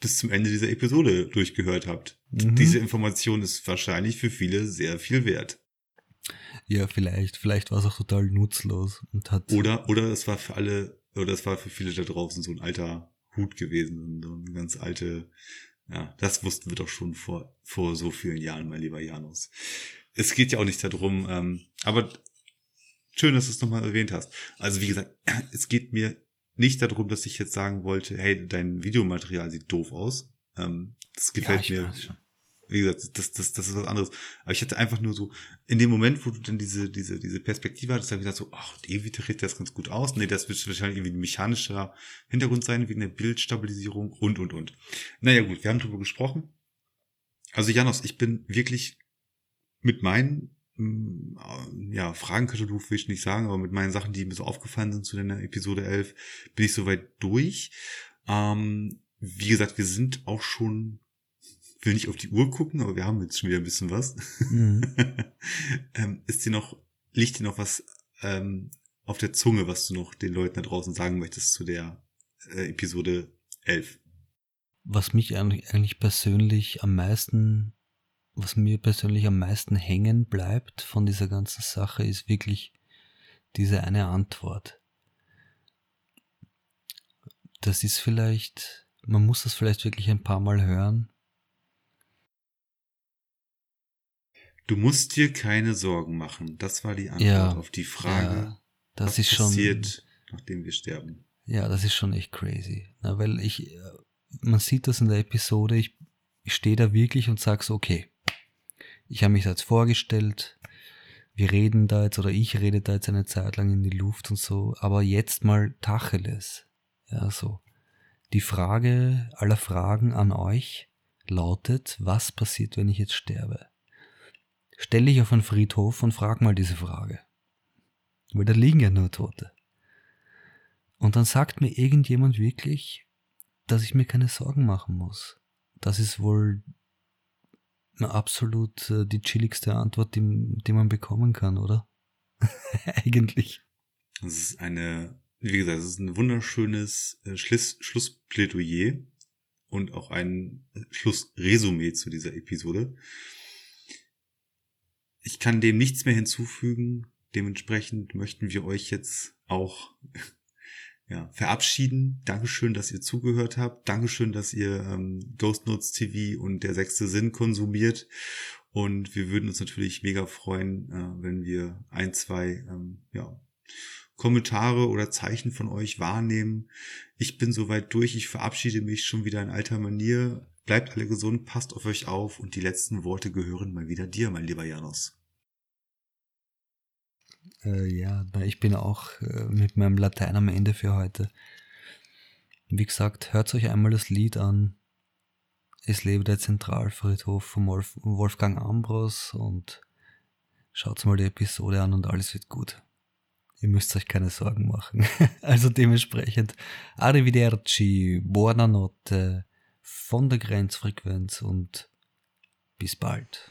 bis zum Ende dieser Episode durchgehört habt. Mhm. Diese Information ist wahrscheinlich für viele sehr viel wert. Ja, vielleicht. Vielleicht war es auch total nutzlos und hat. Oder, oder es war für alle, oder es war für viele da draußen so ein alter Hut gewesen, so eine ganz alte, ja, das wussten wir doch schon vor, vor so vielen Jahren, mein lieber Janus. Es geht ja auch nicht darum, ähm, aber schön, dass du es nochmal erwähnt hast. Also wie gesagt, es geht mir nicht darum, dass ich jetzt sagen wollte, hey, dein Videomaterial sieht doof aus. Ähm, das gefällt ja, mir wie gesagt, das, das, das ist was anderes. Aber ich hatte einfach nur so, in dem Moment, wo du dann diese, diese, diese Perspektive hattest, habe ich gesagt so, ach, irgendwie tritt das ganz gut aus. Nee, das wird wahrscheinlich irgendwie ein mechanischer Hintergrund sein, wegen der Bildstabilisierung und, und, und. Naja, gut, wir haben drüber gesprochen. Also, Janos, ich bin wirklich mit meinen ja, Fragenkatalog will ich nicht sagen, aber mit meinen Sachen, die mir so aufgefallen sind zu der Episode 11, bin ich soweit durch. Ähm, wie gesagt, wir sind auch schon, will nicht auf die Uhr gucken, aber wir haben jetzt schon wieder ein bisschen was. Mhm. ähm, ist dir noch, liegt dir noch was ähm, auf der Zunge, was du noch den Leuten da draußen sagen möchtest zu der äh, Episode 11? Was mich eigentlich, eigentlich persönlich am meisten, was mir persönlich am meisten hängen bleibt von dieser ganzen Sache, ist wirklich diese eine Antwort. Das ist vielleicht man muss das vielleicht wirklich ein paar Mal hören. Du musst dir keine Sorgen machen. Das war die Antwort ja, auf die Frage, ja, das was ist passiert, schon, nachdem wir sterben. Ja, das ist schon echt crazy. Na, weil ich, äh, man sieht das in der Episode, ich, ich stehe da wirklich und sage so, okay, ich habe mich jetzt vorgestellt, wir reden da jetzt oder ich rede da jetzt eine Zeit lang in die Luft und so, aber jetzt mal Tacheles. Ja, so. Die Frage aller Fragen an euch lautet, was passiert, wenn ich jetzt sterbe? Stell dich auf einen Friedhof und frag mal diese Frage. Weil da liegen ja nur Tote. Und dann sagt mir irgendjemand wirklich, dass ich mir keine Sorgen machen muss. Das ist wohl absolut äh, die chilligste Antwort, die, die man bekommen kann, oder? Eigentlich. Das ist eine wie gesagt, es ist ein wunderschönes äh, Schluss, Schlussplädoyer und auch ein Schlussresümee zu dieser Episode. Ich kann dem nichts mehr hinzufügen. Dementsprechend möchten wir euch jetzt auch ja, verabschieden. Dankeschön, dass ihr zugehört habt. Dankeschön, dass ihr ähm, Ghost Notes TV und der sechste Sinn konsumiert. Und wir würden uns natürlich mega freuen, äh, wenn wir ein, zwei ähm, ja, Kommentare oder Zeichen von euch wahrnehmen. Ich bin soweit durch. Ich verabschiede mich schon wieder in alter Manier. Bleibt alle gesund, passt auf euch auf und die letzten Worte gehören mal wieder dir, mein lieber Janos. Äh, ja, ich bin auch äh, mit meinem Latein am Ende für heute. Wie gesagt, hört euch einmal das Lied an. Es lebe der Zentralfriedhof von Wolf Wolfgang Ambros und schaut mal die Episode an und alles wird gut. Ihr müsst euch keine Sorgen machen. Also dementsprechend, arrivederci, buona notte von der Grenzfrequenz und bis bald.